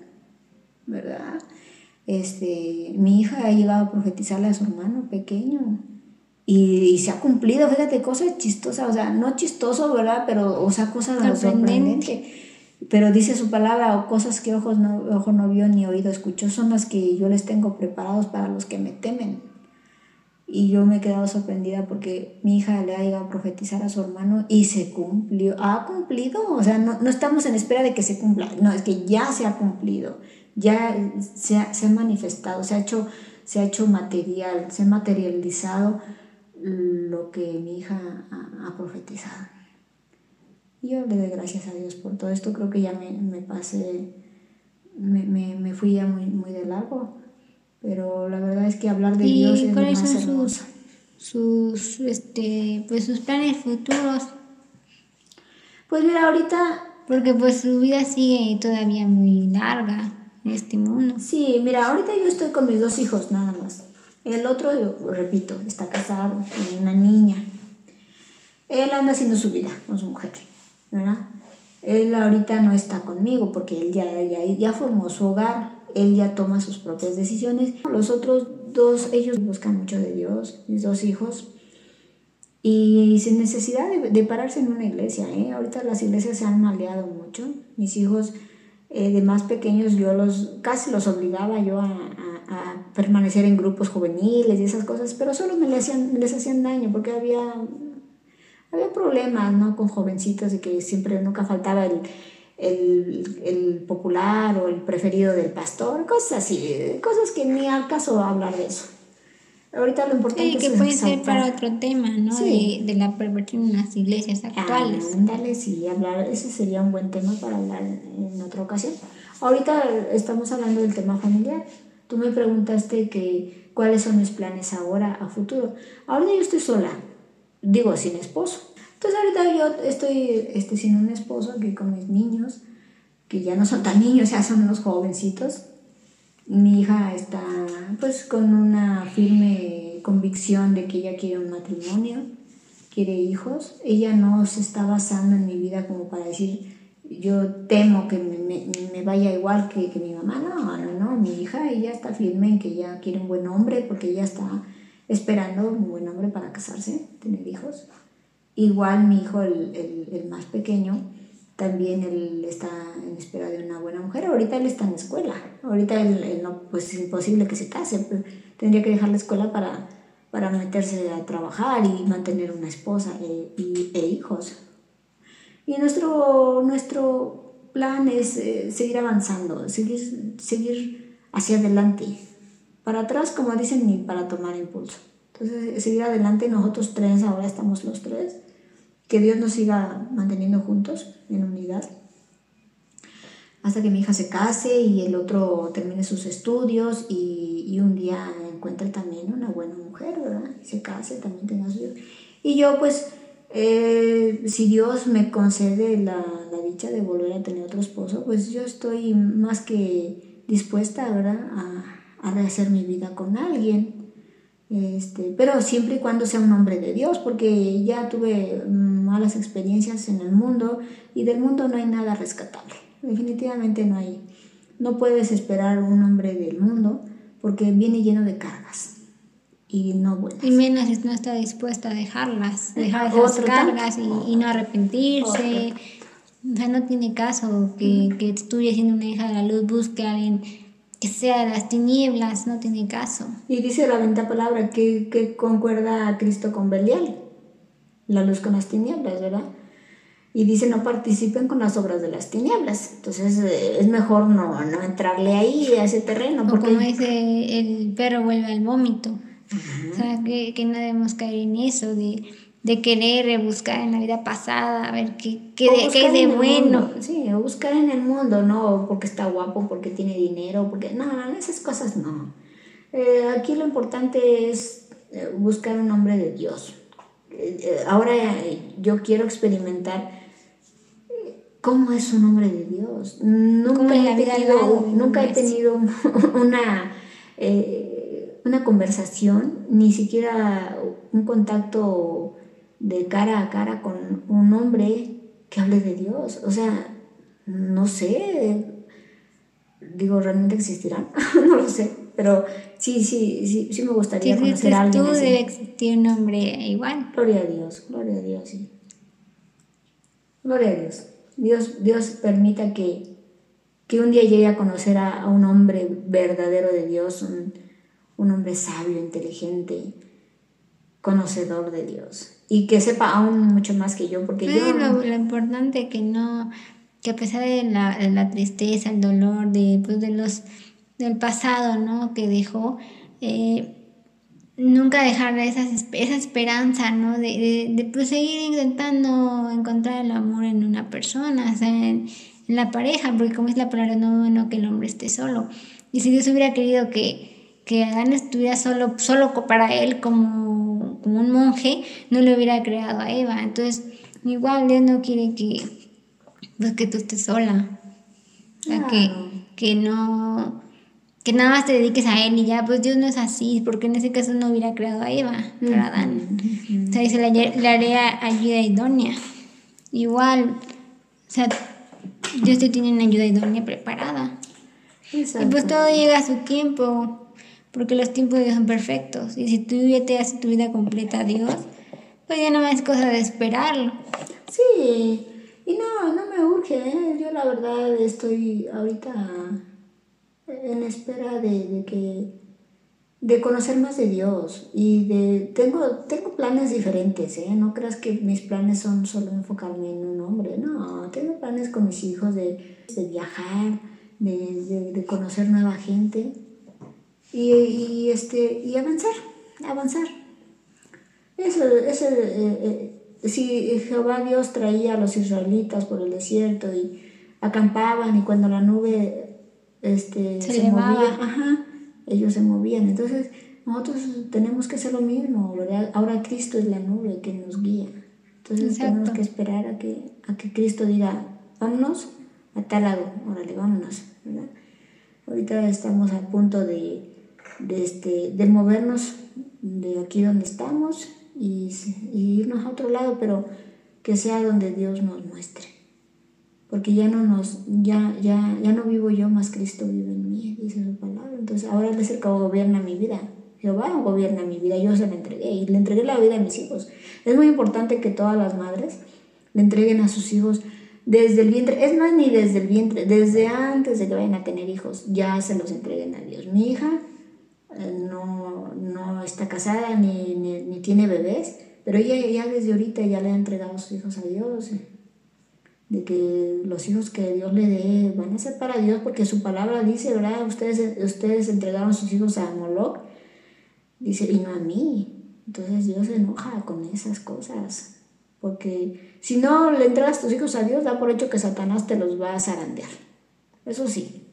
¿verdad? Este, mi hija ha llegado a profetizarle a su hermano pequeño y, se ha cumplido, fíjate, cosas chistosas, o sea, no chistoso, ¿verdad? Pero, o sea, cosas sorprendentes. Pero dice su palabra, o cosas que ojos no, ojo no vio ni oído escuchó, son las que yo les tengo preparados para los que me temen. Y yo me he quedado sorprendida porque mi hija le ha llegado a profetizar a su hermano y se cumplió, ha cumplido, o sea, no, no estamos en espera de que se cumpla, no, es que ya se ha cumplido, ya se ha, se ha manifestado, se ha, hecho, se ha hecho material, se ha materializado lo que mi hija ha, ha profetizado. Yo le doy gracias a Dios por todo esto, creo que ya me, me pasé, me, me, me fui ya muy, muy de largo pero la verdad es que hablar de Dios es cuáles más son sus, sus, este, pues sus planes futuros? Pues mira, ahorita... Porque pues su vida sigue todavía muy larga en este mundo. Sí, mira, ahorita yo estoy con mis dos hijos nada más. El otro, yo, repito, está casado, tiene una niña. Él anda haciendo su vida con su mujer, ¿verdad? Él ahorita no está conmigo porque él ya, ya, ya formó su hogar, él ya toma sus propias decisiones. Los otros dos, ellos buscan mucho de Dios, mis dos hijos, y sin necesidad de, pararse en una iglesia. ¿eh? Ahorita las iglesias se han maleado mucho. Mis hijos eh, de más pequeños, yo los casi los obligaba yo a, permanecer en grupos juveniles y esas cosas, pero solo me les hacían, les hacían daño porque había, había problemas ¿no? con jovencitos y que siempre nunca faltaba el el, el, popular o el preferido del pastor, cosas así, cosas que ni al caso hablar de eso. Ahorita lo importante es que puede ser para otro tema, ¿no? De, de, la perversión en las iglesias actuales. Ah, dale, sí, hablar, ese sería un buen tema para hablar en otra ocasión. Ahorita estamos hablando del tema familiar. Tú me preguntaste que cuáles son mis planes ahora, a futuro. Ahora yo estoy sola, digo, sin esposo. Entonces ahorita yo estoy este, sin un esposo aquí con mis niños, que ya no son tan niños, ya son unos jovencitos. Mi hija está pues con una firme convicción de que ella quiere un matrimonio, quiere hijos. Ella no se está basando en mi vida como para decir, yo temo que me, me, vaya igual que, que, mi mamá. No, no, no, mi hija, ella está firme en que ella quiere un buen hombre porque ella está esperando un buen hombre para casarse, tener hijos. Igual mi hijo, el, el, el más pequeño, también él está en espera de una buena mujer. Ahorita él está en escuela. Ahorita él, no, pues es imposible que se case. Tendría que dejar la escuela para, para meterse a trabajar y mantener una esposa e, y, e hijos. Y nuestro, nuestro plan es eh, seguir avanzando, seguir, seguir hacia adelante. Para atrás, como dicen, ni para tomar impulso. Entonces, seguir adelante, nosotros tres, ahora estamos los tres, que Dios nos siga manteniendo juntos en unidad hasta que mi hija se case y el otro termine sus estudios y, y un día encuentre también una buena mujer, ¿verdad? Y se case, también tenga su Y yo pues, eh, si Dios me concede la, la, dicha de volver a tener otro esposo, pues yo estoy más que dispuesta, ¿verdad? A, a rehacer mi vida con alguien. Este, pero siempre y cuando sea un hombre de Dios, porque ya tuve malas experiencias en el mundo y del mundo no hay nada rescatable. Definitivamente no hay. No puedes esperar un hombre del mundo porque viene lleno de cargas y no buenas. Y menos no está dispuesta a dejarlas, dejar esas cargas y, no arrepentirse. O sea, no tiene caso que, que tú siendo una hija de la luz, busque a alguien que sea las tinieblas, no tiene caso. Y dice la venta palabra que, que concuerda a Cristo con Belial, la luz con las tinieblas, ¿verdad? Y dice no participen con las obras de las tinieblas. Entonces eh, es mejor no, no entrarle ahí a ese terreno. Porque... como dice, el perro vuelve al vómito. O sea, que, que, no debemos caer en eso de, de querer rebuscar en la vida pasada, a ver qué, qué, de, qué es de bueno. Sí, buscar en el mundo, no porque está guapo, porque tiene dinero, porque... No, no, esas cosas no. Eh, aquí lo importante es eh, buscar un hombre de Dios. Eh, ahora yo quiero experimentar cómo es un hombre de Dios. Nunca, he tenido, nunca he tenido una, una conversación, ni siquiera un contacto de cara a cara con un hombre que hable de Dios. O sea, no sé, digo, ¿realmente existirán? no lo sé, pero sí, sí, sí, sí me gustaría conocer a alguien tú debe existir un hombre igual. Gloria a Dios, gloria a Dios, sí. Gloria a Dios. Dios, Dios permita que, que un día llegue a conocer a, un hombre verdadero de Dios, un, un hombre sabio, inteligente, conocedor de Dios y que sepa aún mucho más que yo, porque yo... Lo, lo importante que no, que a pesar de la, de la tristeza, el dolor, de, pues de los, del pasado, ¿no? Que dejó, eh, nunca dejar esa, esa esperanza, ¿no? De, de, de pues, seguir intentando encontrar el amor en una persona, o sea, en, en la pareja, porque como es la palabra, no bueno que el hombre esté solo. Y si Dios hubiera querido que, que Adán estuviera solo, solo para él como como un monje, no le hubiera creado a Eva. Entonces, igual Dios no quiere que, pues, que tú estés sola. que, que no que nada más te dediques a él y ya, pues Dios no es así, porque en ese caso no hubiera creado a Eva para Adán. O sea, dice, le, haría ayuda idónea. Igual, o sea, Dios te tiene una ayuda idónea preparada. Y pues todo llega a su tiempo porque los tiempos de Dios son perfectos. Y si tú ya te haces tu vida completa a Dios, pues ya no es cosa de esperarlo. Sí, y no, no me urge, ¿eh? yo la verdad estoy ahorita en espera de, que de conocer más de Dios y de tengo tengo planes diferentes ¿eh? no creas que mis planes son solo enfocarme en un hombre no tengo planes con mis hijos de, de viajar de, de, conocer nueva gente y, y, este y avanzar avanzar eso eso eh, eh, si Jehová Dios traía a los israelitas por el desierto y acampaban y cuando la nube este, se, movía ajá, ellos se movían. Entonces, nosotros tenemos que hacer lo mismo, ¿verdad? Ahora Cristo es la nube que nos guía. Entonces, tenemos que esperar a que, a que Cristo diga, vámonos a tal lado, órale, vámonos, ¿verdad? Ahorita estamos a punto de, de, este, de movernos de aquí donde estamos y, y irnos a otro lado, pero que sea donde Dios nos muestre porque ya no nos, ya, ya, ya no vivo yo, más Cristo vive en mí, dice su palabra. Entonces ahora Él es el que gobierna mi vida. Jehová gobierna mi vida, yo se la entregué y le entregué la vida a mis hijos. Es muy importante que todas las madres le entreguen a sus hijos desde el vientre, es más, ni desde el vientre, desde antes de que vayan a tener hijos, ya se los entreguen a Dios. Mi hija no, no está casada ni, ni, ni, tiene bebés, pero ella ya desde ahorita ya le ha entregado sus hijos a Dios de que los hijos que Dios le dé van a ser para Dios, porque su palabra dice, ¿verdad? Ustedes, ustedes entregaron sus hijos a Moloch, dice, y no a mí. Entonces Dios se enoja con esas cosas, porque si no le entregas tus hijos a Dios, da por hecho que Satanás te los va a zarandear. Eso sí.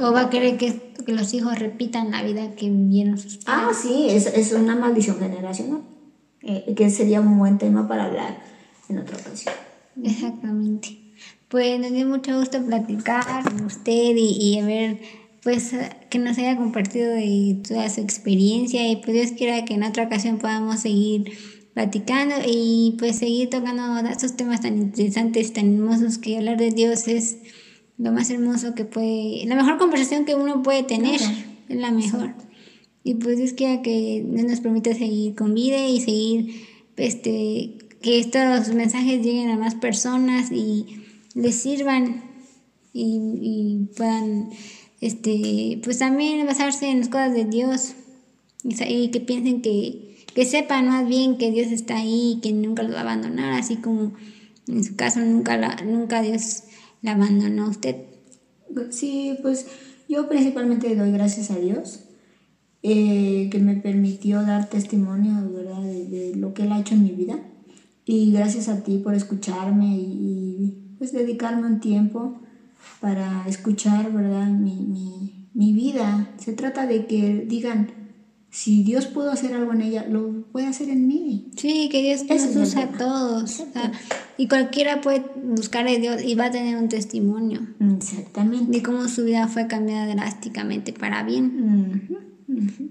O va a querer que, que, los hijos repitan la vida que vivieron sus padres. Ah, sí, es, es una maldición generacional, eh, que sería un buen tema para hablar en otra ocasión. Exactamente. Pues nos dio mucho gusto platicar con usted y, y ver, pues, que nos haya compartido de toda su experiencia y pues Dios quiera que en otra ocasión podamos seguir platicando y pues seguir tocando estos temas tan interesantes, tan hermosos que hablar de Dios es lo más hermoso que puede, la mejor conversación que uno puede tener, es la mejor. Y pues Dios quiera que nos permita seguir con vida y seguir este que estos mensajes lleguen a más personas y les sirvan y, puedan este pues también basarse en las cosas de Dios y, que piensen que, que sepan más bien que Dios está ahí y que nunca los va a abandonar así como en su caso nunca la, nunca Dios la abandonó usted sí pues yo principalmente doy gracias a Dios eh, que me permitió dar testimonio ¿verdad? de lo que Él ha hecho en mi vida y gracias a ti por escucharme y, pues dedicarme un tiempo para escuchar, ¿verdad? Mi, mi, mi, vida. Se trata de que digan, si Dios pudo hacer algo en ella, lo puede hacer en mí. Sí, que Dios nos usa a todos. y cualquiera puede buscar a Dios y va a tener un testimonio. Exactamente. De cómo su vida fue cambiada drásticamente para bien.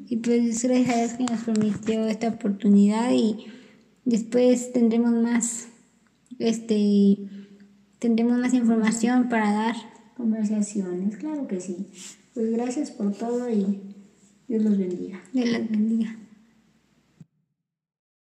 Y pues gracias a Dios que nos permitió esta oportunidad y Después tendremos más, este, tendremos más información para dar. Conversaciones, claro que sí. Pues gracias por todo y Dios los bendiga.